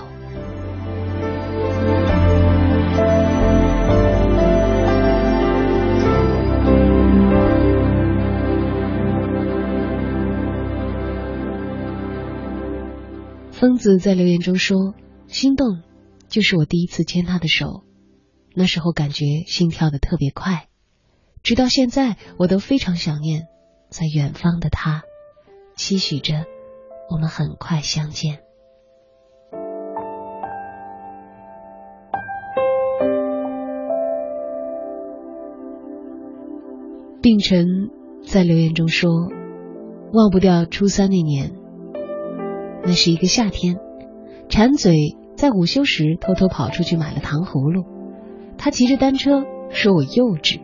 S1: 疯子在留言中说：“心动。”就是我第一次牵他的手，那时候感觉心跳的特别快，直到现在我都非常想念在远方的他，期许着我们很快相见。病尘在留言中说：“忘不掉初三那年，那是一个夏天，馋嘴。”在午休时偷偷跑出去买了糖葫芦，他骑着单车说我幼稚，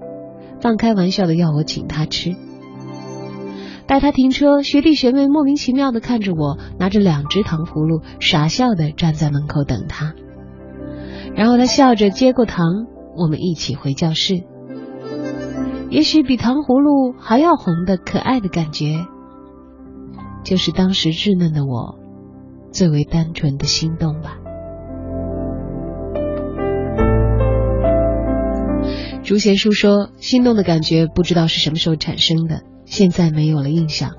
S1: 半开玩笑的要我请他吃。带他停车，学弟学妹莫名其妙的看着我拿着两只糖葫芦，傻笑的站在门口等他。然后他笑着接过糖，我们一起回教室。也许比糖葫芦还要红的可爱的感觉，就是当时稚嫩的我最为单纯的心动吧。竹贤叔说：“心动的感觉不知道是什么时候产生的，现在没有了印象。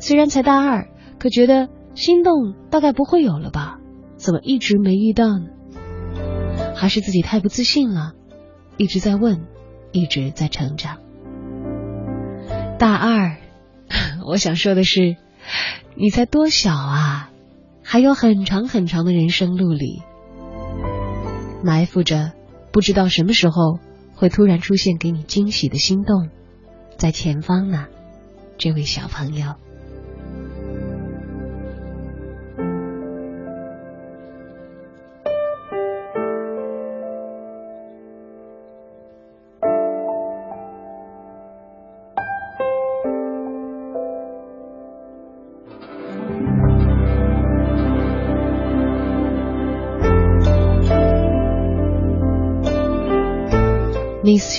S1: 虽然才大二，可觉得心动大概不会有了吧？怎么一直没遇到呢？还是自己太不自信了？一直在问，一直在成长。大二，我想说的是，你才多小啊，还有很长很长的人生路里，埋伏着不知道什么时候会突然出现给你惊喜的心动，在前方呢，这位小朋友。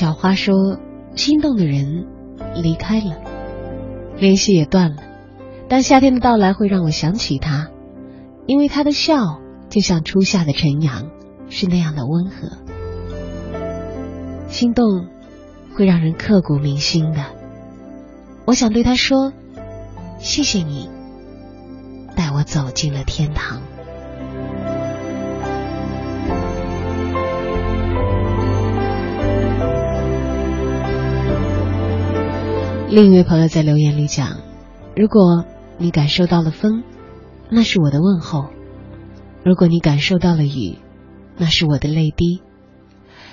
S1: 小花说：“心动的人离开了，联系也断了，但夏天的到来会让我想起他，因为他的笑就像初夏的晨阳，是那样的温和。心动会让人刻骨铭心的。我想对他说：谢谢你，带我走进了天堂。”另一位朋友在留言里讲：“如果你感受到了风，那是我的问候；如果你感受到了雨，那是我的泪滴。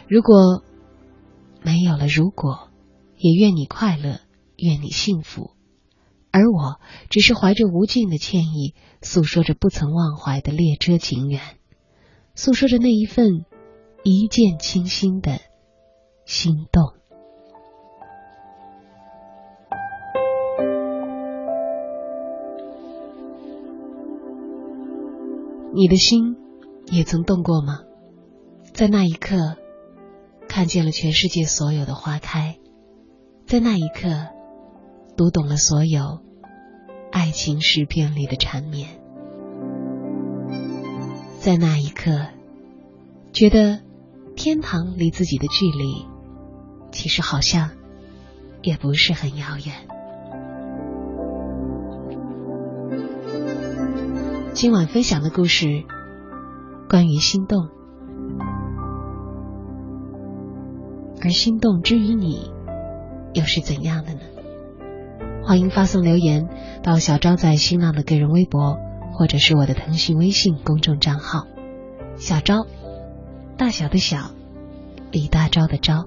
S1: 如果没有了如果，也愿你快乐，愿你幸福。而我只是怀着无尽的歉意，诉说着不曾忘怀的列车情缘，诉说着那一份一见倾心的心动。”你的心也曾动过吗？在那一刻，看见了全世界所有的花开；在那一刻，读懂了所有爱情诗篇里的缠绵；在那一刻，觉得天堂离自己的距离，其实好像也不是很遥远。今晚分享的故事关于心动，而心动之于你又是怎样的呢？欢迎发送留言到小昭在新浪的个人微博，或者是我的腾讯微信公众账号“小昭”，大小的小，李大钊的昭。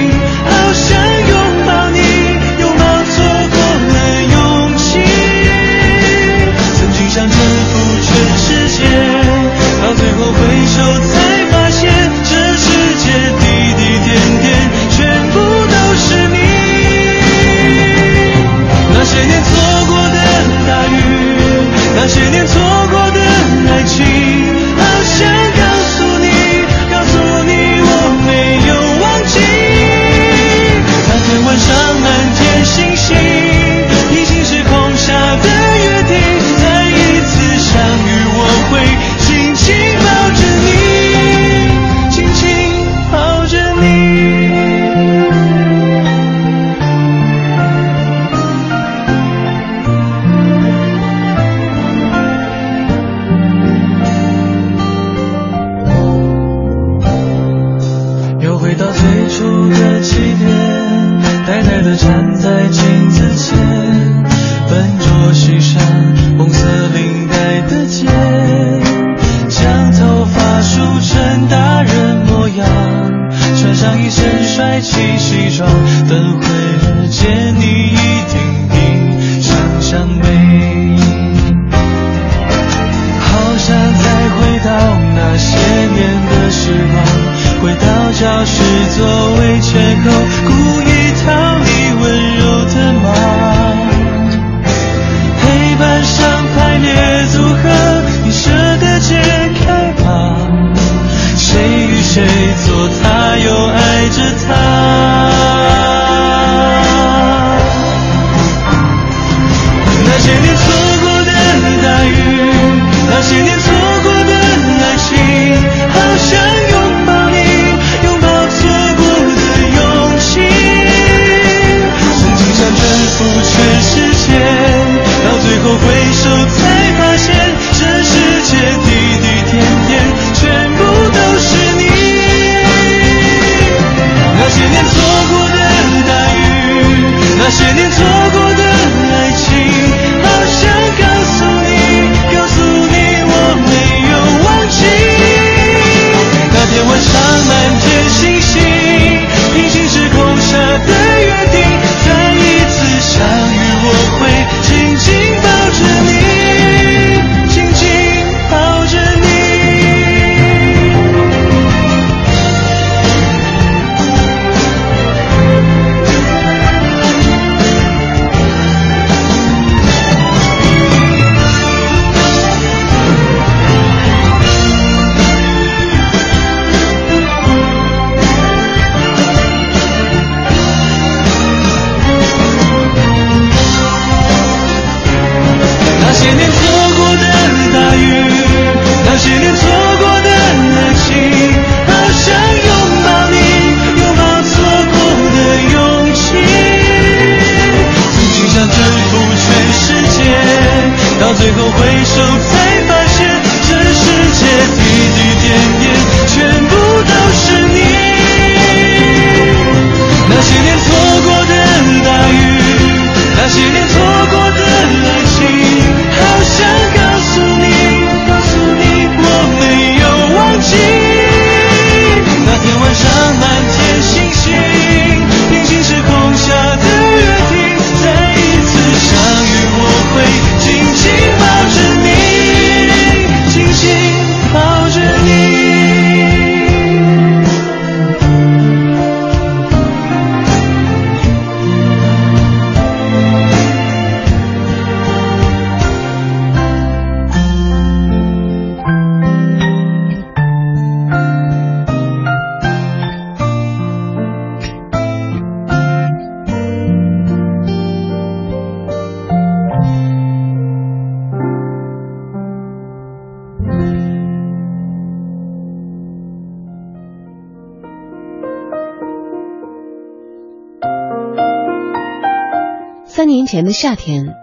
S2: 年
S1: 的夏天，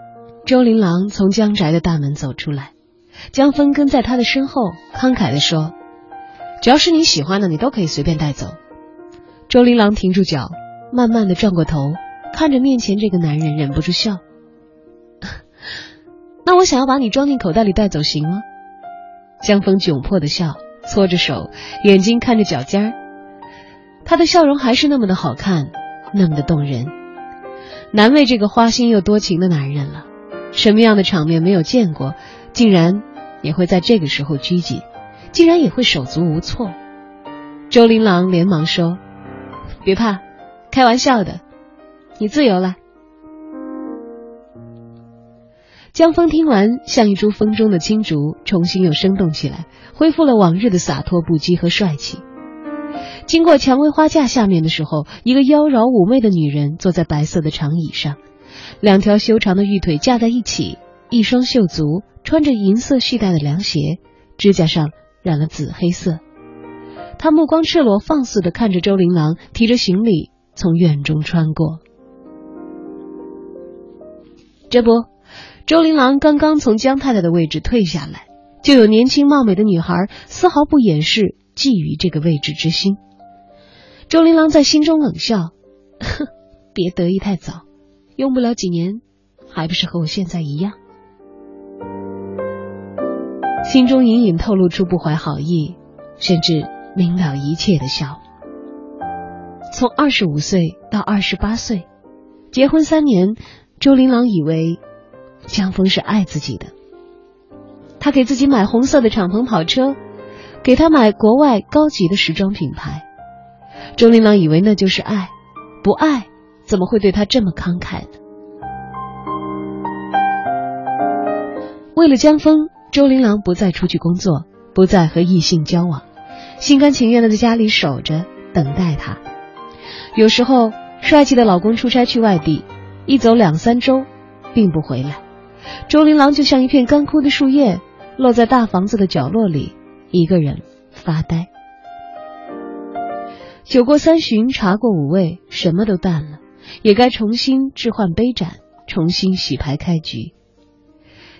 S1: 周琳琅从江宅的大门走出来，江峰跟在他的身后，慷慨地说：“只要是你喜欢的，你都可以随便带走。”周琳琅停住脚，慢慢的转过头，看着面前这个男人，忍不住笑：“那我想要把你装进口袋里带走，行吗？”江峰窘迫的笑，搓着手，眼睛看着脚尖儿，他的笑容还是那么的好看，那么的动人。难为这个花心又多情的男人了，什么样的场面没有见过，竟然也会在这个时候拘谨，竟然也会手足无措。周琳琅连忙说：“别怕，开玩笑的，你自由了。”江峰听完，像一株风中的青竹，重新又生动起来，恢复了往日的洒脱不羁和帅气。经过蔷薇花架下面的时候，一个妖娆妩媚的女人坐在白色的长椅上，两条修长的玉腿架在一起，一双秀足，穿着银色系带的凉鞋，指甲上染了紫黑色。她目光赤裸放肆地看着周琳琅提着行李从院中穿过。这不，周琳琅刚刚从江太太的位置退下来，就有年轻貌美的女孩丝毫不掩饰觊觎这个位置之心。周琳琅在心中冷笑：“哼，别得意太早，用不了几年，还不是和我现在一样。”心中隐隐透露出不怀好意，甚至明了一切的笑。从二十五岁到二十八岁，结婚三年，周琳琅以为江峰是爱自己的。他给自己买红色的敞篷跑车，给他买国外高级的时装品牌。周琳琅以为那就是爱，不爱怎么会对他这么慷慨呢？为了江峰，周琳琅不再出去工作，不再和异性交往，心甘情愿的在家里守着，等待他。有时候，帅气的老公出差去外地，一走两三周，并不回来，周琳琅就像一片干枯的树叶。落在大房子的角落里，一个人发呆。酒过三巡，茶过五味，什么都淡了，也该重新置换杯盏，重新洗牌开局。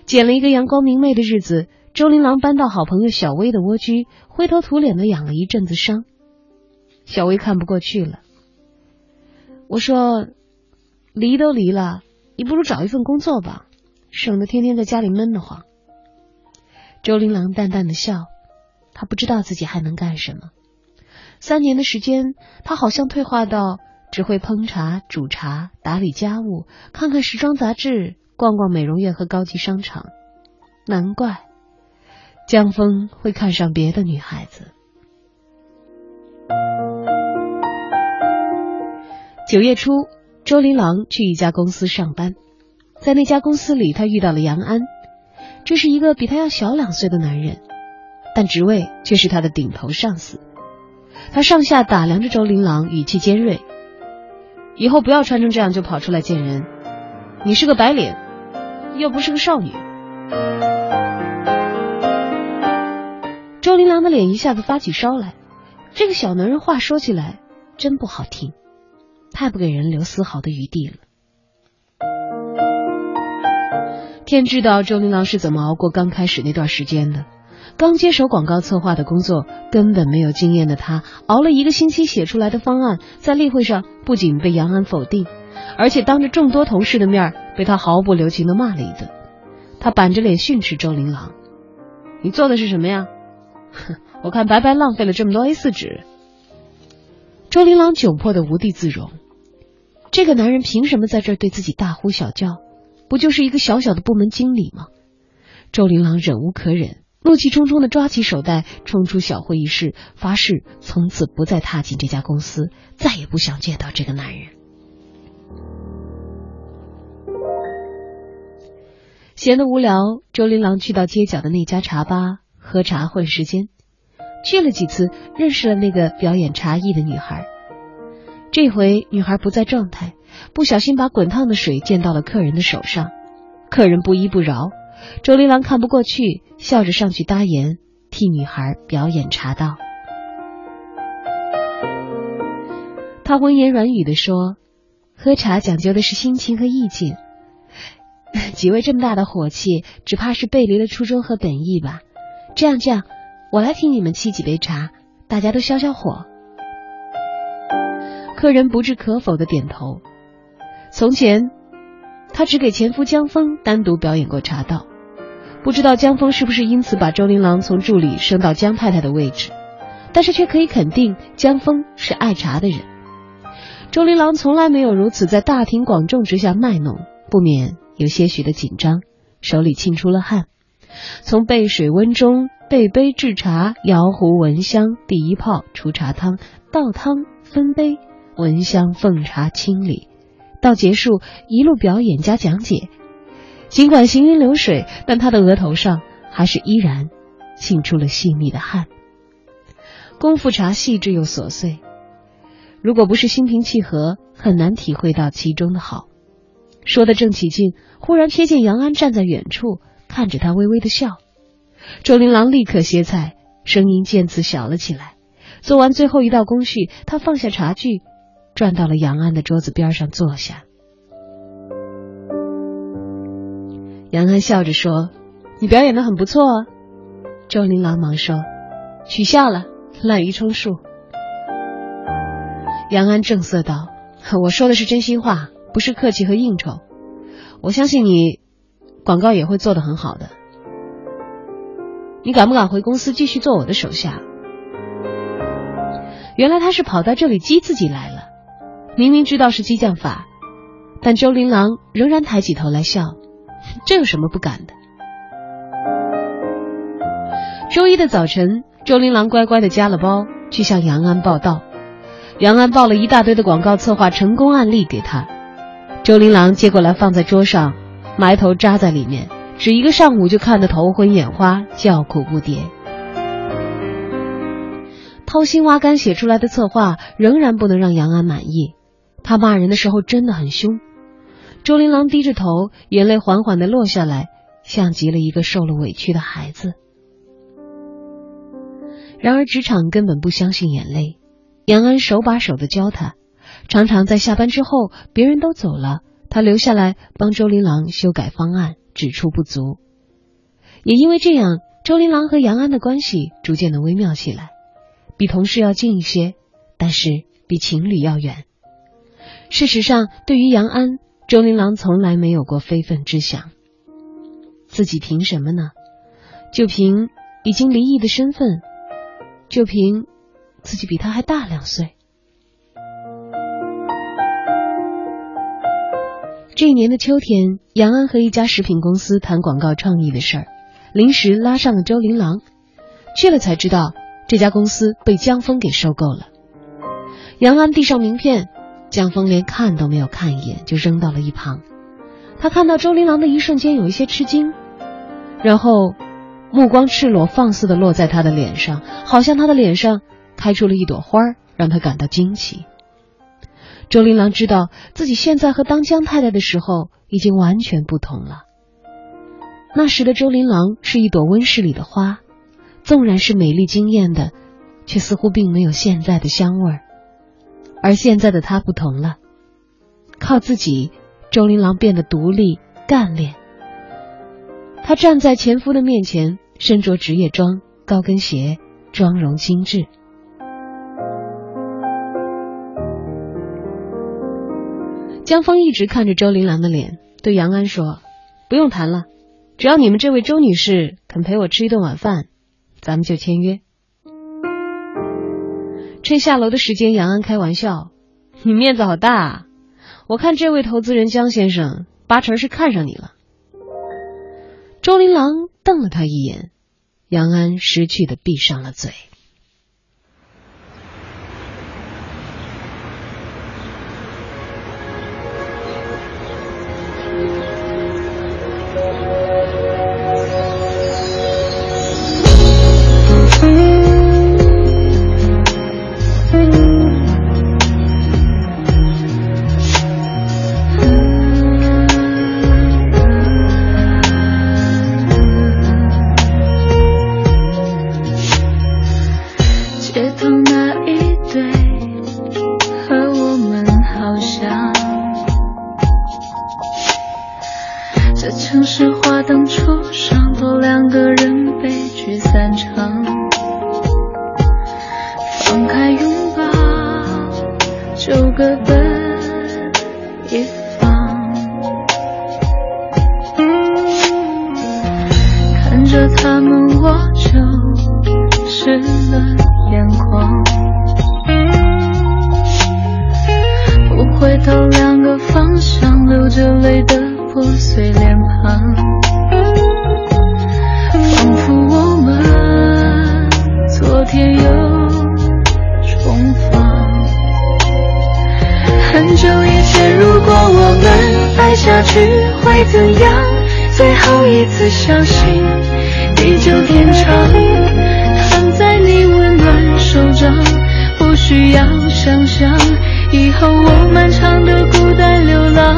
S1: 捡了一个阳光明媚的日子，周琳琅搬到好朋友小薇的蜗居，灰头土脸的养了一阵子伤。小薇看不过去了，我说：“离都离了，你不如找一份工作吧，省得天天在家里闷得慌。”周琳琅淡淡的笑，他不知道自己还能干什么。三年的时间，他好像退化到只会烹茶、煮茶、打理家务、看看时装杂志、逛逛美容院和高级商场。难怪江峰会看上别的女孩子。九月初，周琳琅去一家公司上班，在那家公司里，他遇到了杨安。这是一个比他要小两岁的男人，但职位却是他的顶头上司。他上下打量着周琳琅，语气尖锐：“以后不要穿成这样就跑出来见人。你是个白领，又不是个少女。”周琳琅的脸一下子发起烧来。这个小男人话说起来真不好听，太不给人留丝毫的余地了。天知道周琳琅是怎么熬过刚开始那段时间的。刚接手广告策划的工作，根本没有经验的他，熬了一个星期写出来的方案，在例会上不仅被杨安否定，而且当着众多同事的面被他毫不留情的骂了一顿。他板着脸训斥周琳琅：“你做的是什么呀？哼，我看白白浪费了这么多 A 四纸。”周琳琅窘迫的无地自容，这个男人凭什么在这对自己大呼小叫？不就是一个小小的部门经理吗？周琳琅忍无可忍，怒气冲冲的抓起手袋，冲出小会议室，发誓从此不再踏进这家公司，再也不想见到这个男人。闲得无聊，周琳琅去到街角的那家茶吧喝茶混时间，去了几次，认识了那个表演茶艺的女孩。这回女孩不在状态。不小心把滚烫的水溅到了客人的手上，客人不依不饶，周琳琅看不过去，笑着上去搭言，替女孩表演茶道。他温言软语的说：“喝茶讲究的是心情和意境，几位这么大的火气，只怕是背离了初衷和本意吧。这样这样，我来替你们沏几杯茶，大家都消消火。”客人不置可否的点头。从前，他只给前夫江峰单独表演过茶道，不知道江峰是不是因此把周琳琅从助理升到江太太的位置，但是却可以肯定江峰是爱茶的人。周琳琅从来没有如此在大庭广众之下卖弄，不免有些许的紧张，手里沁出了汗。从备水温中备杯制茶、摇壶闻香、第一泡出茶汤、倒汤分杯、闻香奉茶清理。到结束，一路表演加讲解，尽管行云流水，但他的额头上还是依然沁出了细密的汗。功夫茶细致又琐碎，如果不是心平气和，很难体会到其中的好。说的正起劲，忽然瞥见杨安站在远处，看着他微微的笑。周琳琅立刻歇菜，声音渐次小了起来。做完最后一道工序，他放下茶具。转到了杨安的桌子边上坐下。杨安笑着说：“你表演的很不错。”周琳琅忙说：“取笑了，滥竽充数。”杨安正色道：“我说的是真心话，不是客气和应酬。我相信你，广告也会做得很好的。你敢不敢回公司继续做我的手下？”原来他是跑到这里激自己来了，明明知道是激将法，但周琳琅仍然抬起头来笑，这有什么不敢的？周一的早晨，周琳琅乖乖的夹了包去向杨安报道。杨安报了一大堆的广告策划成功案例给他，周琳琅接过来放在桌上，埋头扎在里面，只一个上午就看得头昏眼花，叫苦不迭。掏心挖肝写出来的策划仍然不能让杨安满意，他骂人的时候真的很凶。周琳琅低着头，眼泪缓缓的落下来，像极了一个受了委屈的孩子。然而职场根本不相信眼泪。杨安手把手的教他，常常在下班之后，别人都走了，他留下来帮周琳琅修改方案，指出不足。也因为这样，周琳琅和杨安的关系逐渐的微妙起来，比同事要近一些，但是比情侣要远。事实上，对于杨安，周琳琅从来没有过非分之想。自己凭什么呢？就凭已经离异的身份，就凭。自己比他还大两岁。这一年的秋天，杨安和一家食品公司谈广告创意的事儿，临时拉上了周琳琅。去了才知道，这家公司被江峰给收购了。杨安递上名片，江峰连看都没有看一眼，就扔到了一旁。他看到周琳琅的一瞬间，有一些吃惊，然后目光赤裸放肆的落在他的脸上，好像他的脸上。开出了一朵花，让他感到惊奇。周琳琅知道自己现在和当江太太的时候已经完全不同了。那时的周琳琅是一朵温室里的花，纵然是美丽惊艳的，却似乎并没有现在的香味儿。而现在的她不同了，靠自己，周琳琅变得独立干练。她站在前夫的面前，身着职业装、高跟鞋，妆容精致。江峰一直看着周琳琅的脸，对杨安说：“不用谈了，只要你们这位周女士肯陪我吃一顿晚饭，咱们就签约。”趁下楼的时间，杨安开玩笑：“你面子好大，啊！我看这位投资人江先生八成是看上你了。”周琳琅瞪了他一眼，杨安识趣的闭上了嘴。
S8: 这城市华灯初上多两个人悲剧散场。放开拥抱就各奔一方。看着他们我就湿了眼眶不回头两个方向流着泪的破碎脸庞，仿佛我们昨天又重逢。很久以前，如果我们爱下去会怎样？最后一次相信地久天长，躺在你温暖手掌，不需要想象。以后我漫长的孤单流浪。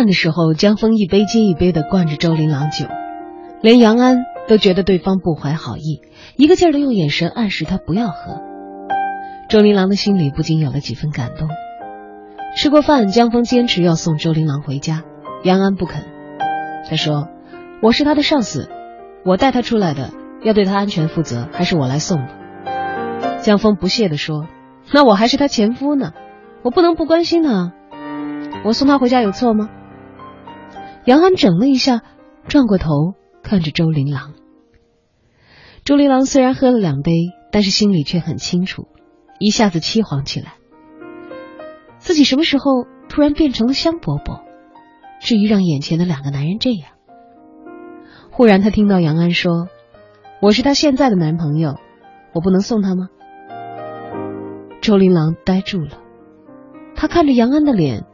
S1: 饭的时候，江峰一杯接一杯的灌着周琳琅酒，连杨安。都觉得对方不怀好意，一个劲儿的用眼神暗示他不要喝。周琳琅的心里不禁有了几分感动。吃过饭，江峰坚持要送周琳琅回家，杨安不肯。他说：“我是他的上司，我带他出来的，要对他安全负责，还是我来送的。”江峰不屑地说：“那我还是他前夫呢，我不能不关心他。我送他回家有错吗？”杨安整了一下，转过头看着周琳琅。周琳琅虽然喝了两杯，但是心里却很清楚，一下子凄惶起来。自己什么时候突然变成了香饽饽？至于让眼前的两个男人这样？忽然，他听到杨安说：“我是他现在的男朋友，我不能送他吗？”周琳琅呆住了，他看着杨安的脸，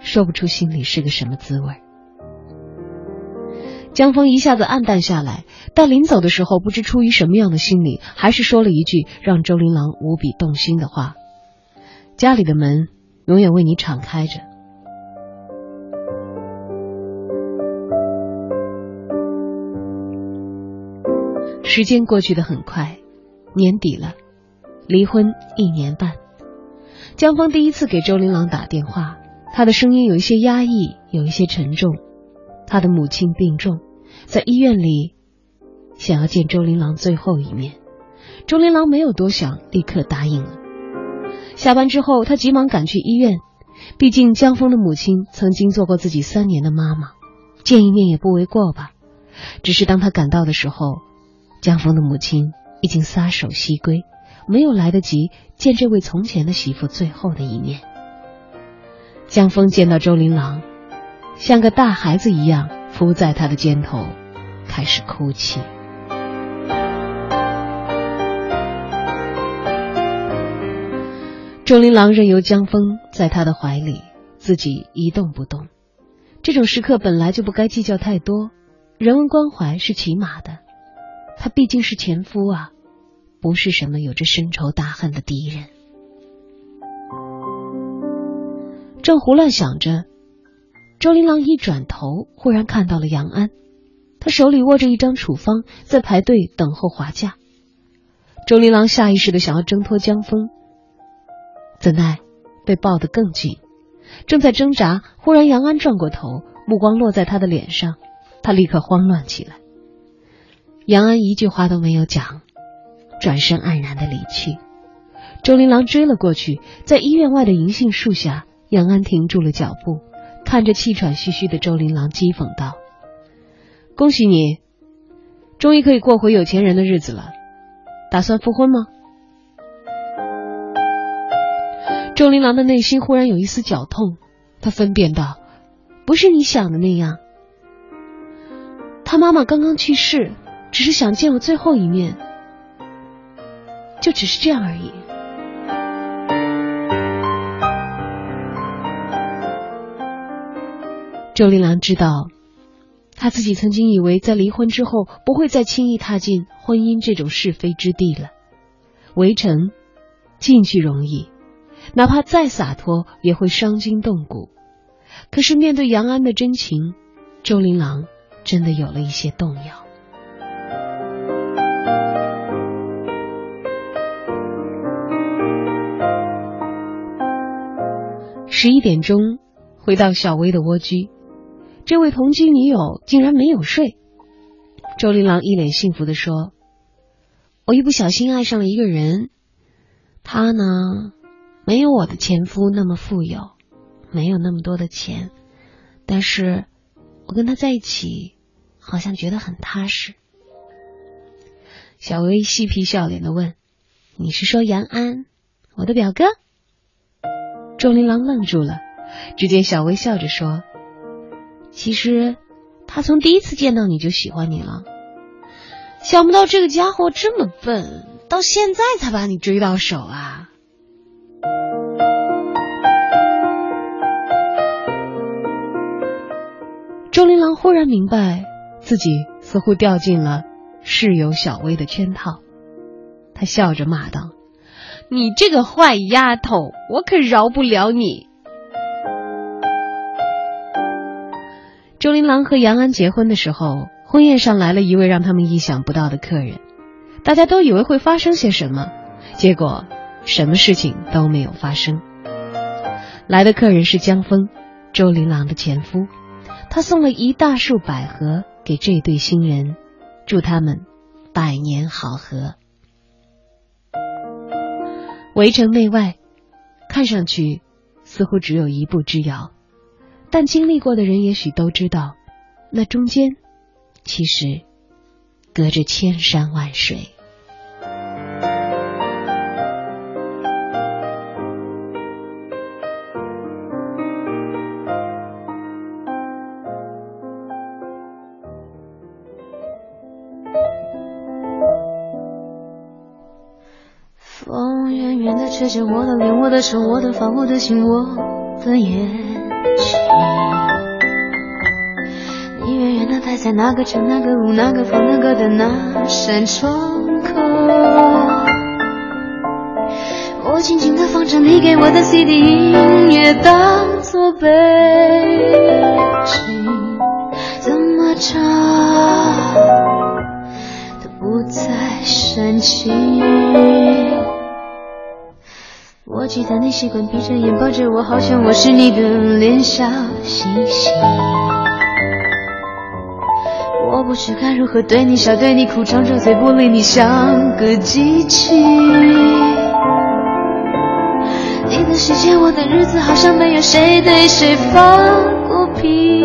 S1: 说不出心里是个什么滋味。江峰一下子暗淡下来，但临走的时候，不知出于什么样的心理，还是说了一句让周琳琅无比动心的话：“家里的门永远为你敞开着。”时间过去的很快，年底了，离婚一年半，江峰第一次给周琳琅打电话，他的声音有一些压抑，有一些沉重。他的母亲病重，在医院里，想要见周琳琅最后一面。周琳琅没有多想，立刻答应了。下班之后，他急忙赶去医院，毕竟江峰的母亲曾经做过自己三年的妈妈，见一面也不为过吧。只是当他赶到的时候，江峰的母亲已经撒手西归，没有来得及见这位从前的媳妇最后的一面。江峰见到周琳琅。像个大孩子一样伏在他的肩头，开始哭泣。周琳琅任由江峰在他的怀里，自己一动不动。这种时刻本来就不该计较太多，人文关怀是起码的。他毕竟是前夫啊，不是什么有着深仇大恨的敌人。正胡乱想着。周琳琅一转头，忽然看到了杨安，他手里握着一张处方，在排队等候划价。周琳琅下意识的想要挣脱江峰，怎奈被抱得更紧，正在挣扎，忽然杨安转过头，目光落在他的脸上，他立刻慌乱起来。杨安一句话都没有讲，转身黯然的离去。周琳琅追了过去，在医院外的银杏树下，杨安停住了脚步。看着气喘吁吁的周琳琅，讥讽道：“恭喜你，终于可以过回有钱人的日子了。打算复婚吗？”周琳琅的内心忽然有一丝绞痛，他分辨道：“不是你想的那样。他妈妈刚刚去世，只是想见我最后一面，就只是这样而已。”周琳琅知道，他自己曾经以为在离婚之后不会再轻易踏进婚姻这种是非之地了。围城进去容易，哪怕再洒脱也会伤筋动骨。可是面对杨安的真情，周琳琅真的有了一些动摇。十一点钟，回到小薇的蜗居，这位同居女友竟然没有睡。周琳琅一脸幸福的说：“我一不小心爱上了一个人，他呢，没有我的前夫那么富有，没有那么多的钱，但是我跟他在一起，好像觉得很踏实。”小薇嬉皮笑脸的问：“你是说杨安，我的表哥？”周琳琅愣住了，只见小薇笑着说：“其实，他从第一次见到你就喜欢你了。想不到这个家伙这么笨，到现在才把你追到手啊！”周琳琅忽然明白，自己似乎掉进了室友小薇的圈套，他笑着骂道。你这个坏丫头，我可饶不了你！周琳琅和杨安结婚的时候，婚宴上来了一位让他们意想不到的客人，大家都以为会发生些什么，结果什么事情都没有发生。来的客人是江峰，周琳琅的前夫，他送了一大束百合给这对新人，祝他们百年好合。围城内外，看上去似乎只有一步之遥，但经历过的人也许都知道，那中间其实隔着千山万水。
S8: 风远远的吹着我的脸，我的手，我的发，我的心，我的眼你远远的待在那个城，那个屋，那个房，那个的那扇窗口。我静静的放着你给我的 CD 音乐，当作背景，怎么唱都不再煽情。我记得你习惯闭着眼抱着我，好像我是你的脸小星星。不知该如何对你笑，对你哭，张着嘴不理你，像个机器。你的世界，我的日子，好像没有谁对谁发过脾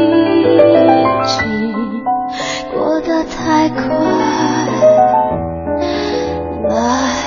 S8: 气，过得太快，来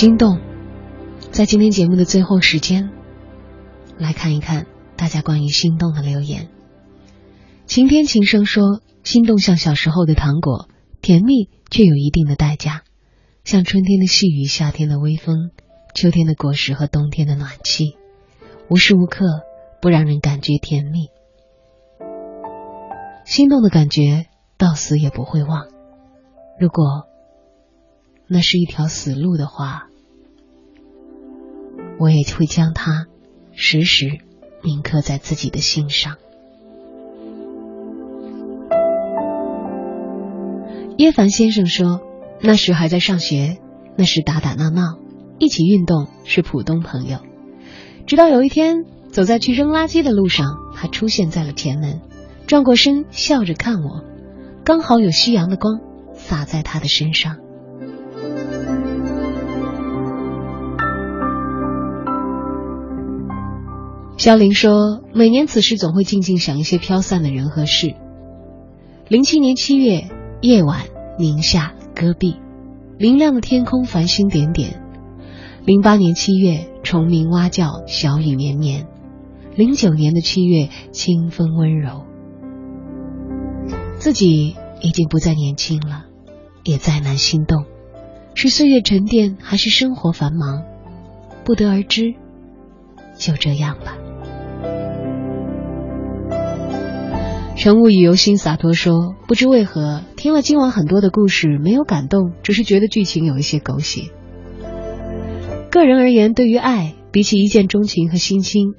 S1: 心动，在今天节目的最后时间，来看一看大家关于心动的留言。晴天琴声说：“心动像小时候的糖果，甜蜜却有一定的代价，像春天的细雨、夏天的微风、秋天的果实和冬天的暖气，无时无刻不让人感觉甜蜜。心动的感觉到死也不会忘。如果那是一条死路的话。”我也会将它时时铭刻在自己的心上。叶凡先生说：“那时还在上学，那时打打闹闹，一起运动是普通朋友。直到有一天，走在去扔垃圾的路上，他出现在了前门，转过身笑着看我，刚好有夕阳的光洒在他的身上。”肖林说：“每年此时总会静静想一些飘散的人和事。零七年七月，夜晚宁夏戈壁，明亮的天空，繁星点点。零八年七月，虫鸣蛙叫，小雨绵绵。零九年的七月，清风温柔。自己已经不再年轻了，也再难心动，是岁月沉淀，还是生活繁忙，不得而知。就这样吧。”乘雾与游心洒脱说：“不知为何，听了今晚很多的故事，没有感动，只是觉得剧情有一些狗血。个人而言，对于爱，比起一见钟情和心心，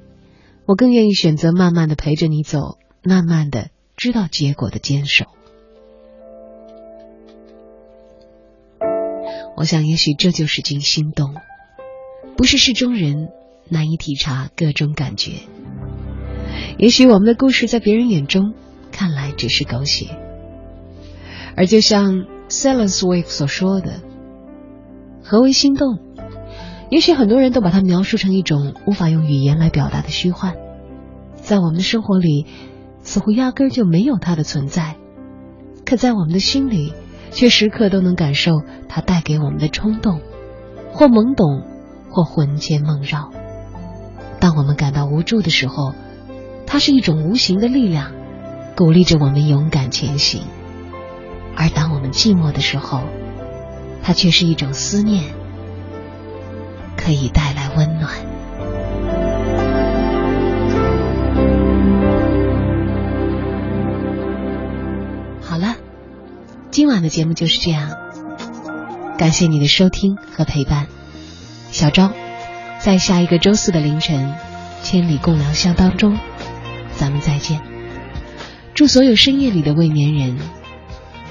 S1: 我更愿意选择慢慢的陪着你走，慢慢的知道结果的坚守。我想，也许这就是惊心动，不是事中人，难以体察各种感觉。也许我们的故事在别人眼中。”看来只是狗血，而就像 Silence Wave 所说的，何为心动？也许很多人都把它描述成一种无法用语言来表达的虚幻，在我们的生活里，似乎压根儿就没有它的存在，可在我们的心里，却时刻都能感受它带给我们的冲动，或懵懂，或魂牵梦绕。当我们感到无助的时候，它是一种无形的力量。鼓励着我们勇敢前行，而当我们寂寞的时候，它却是一种思念，可以带来温暖。好了，今晚的节目就是这样，感谢你的收听和陪伴。小昭，在下一个周四的凌晨，千里共良宵当中，咱们再见。祝所有深夜里的未眠人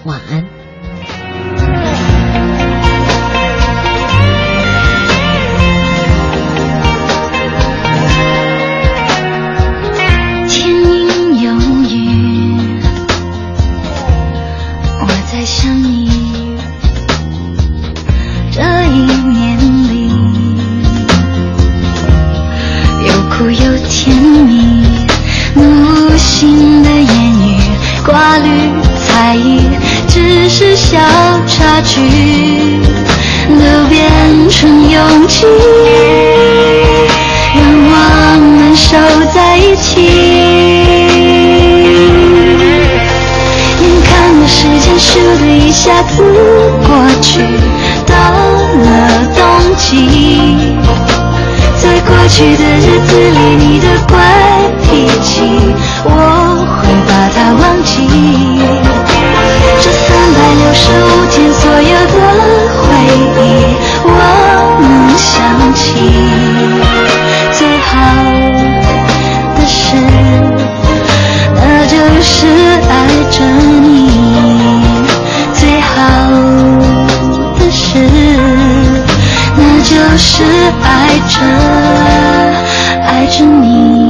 S1: 晚安。
S8: 差距，都变成勇气，让我们守在一起。眼看着时间咻的一下子过去，到了冬季，在过去的日子里，你的。是爱着爱着你。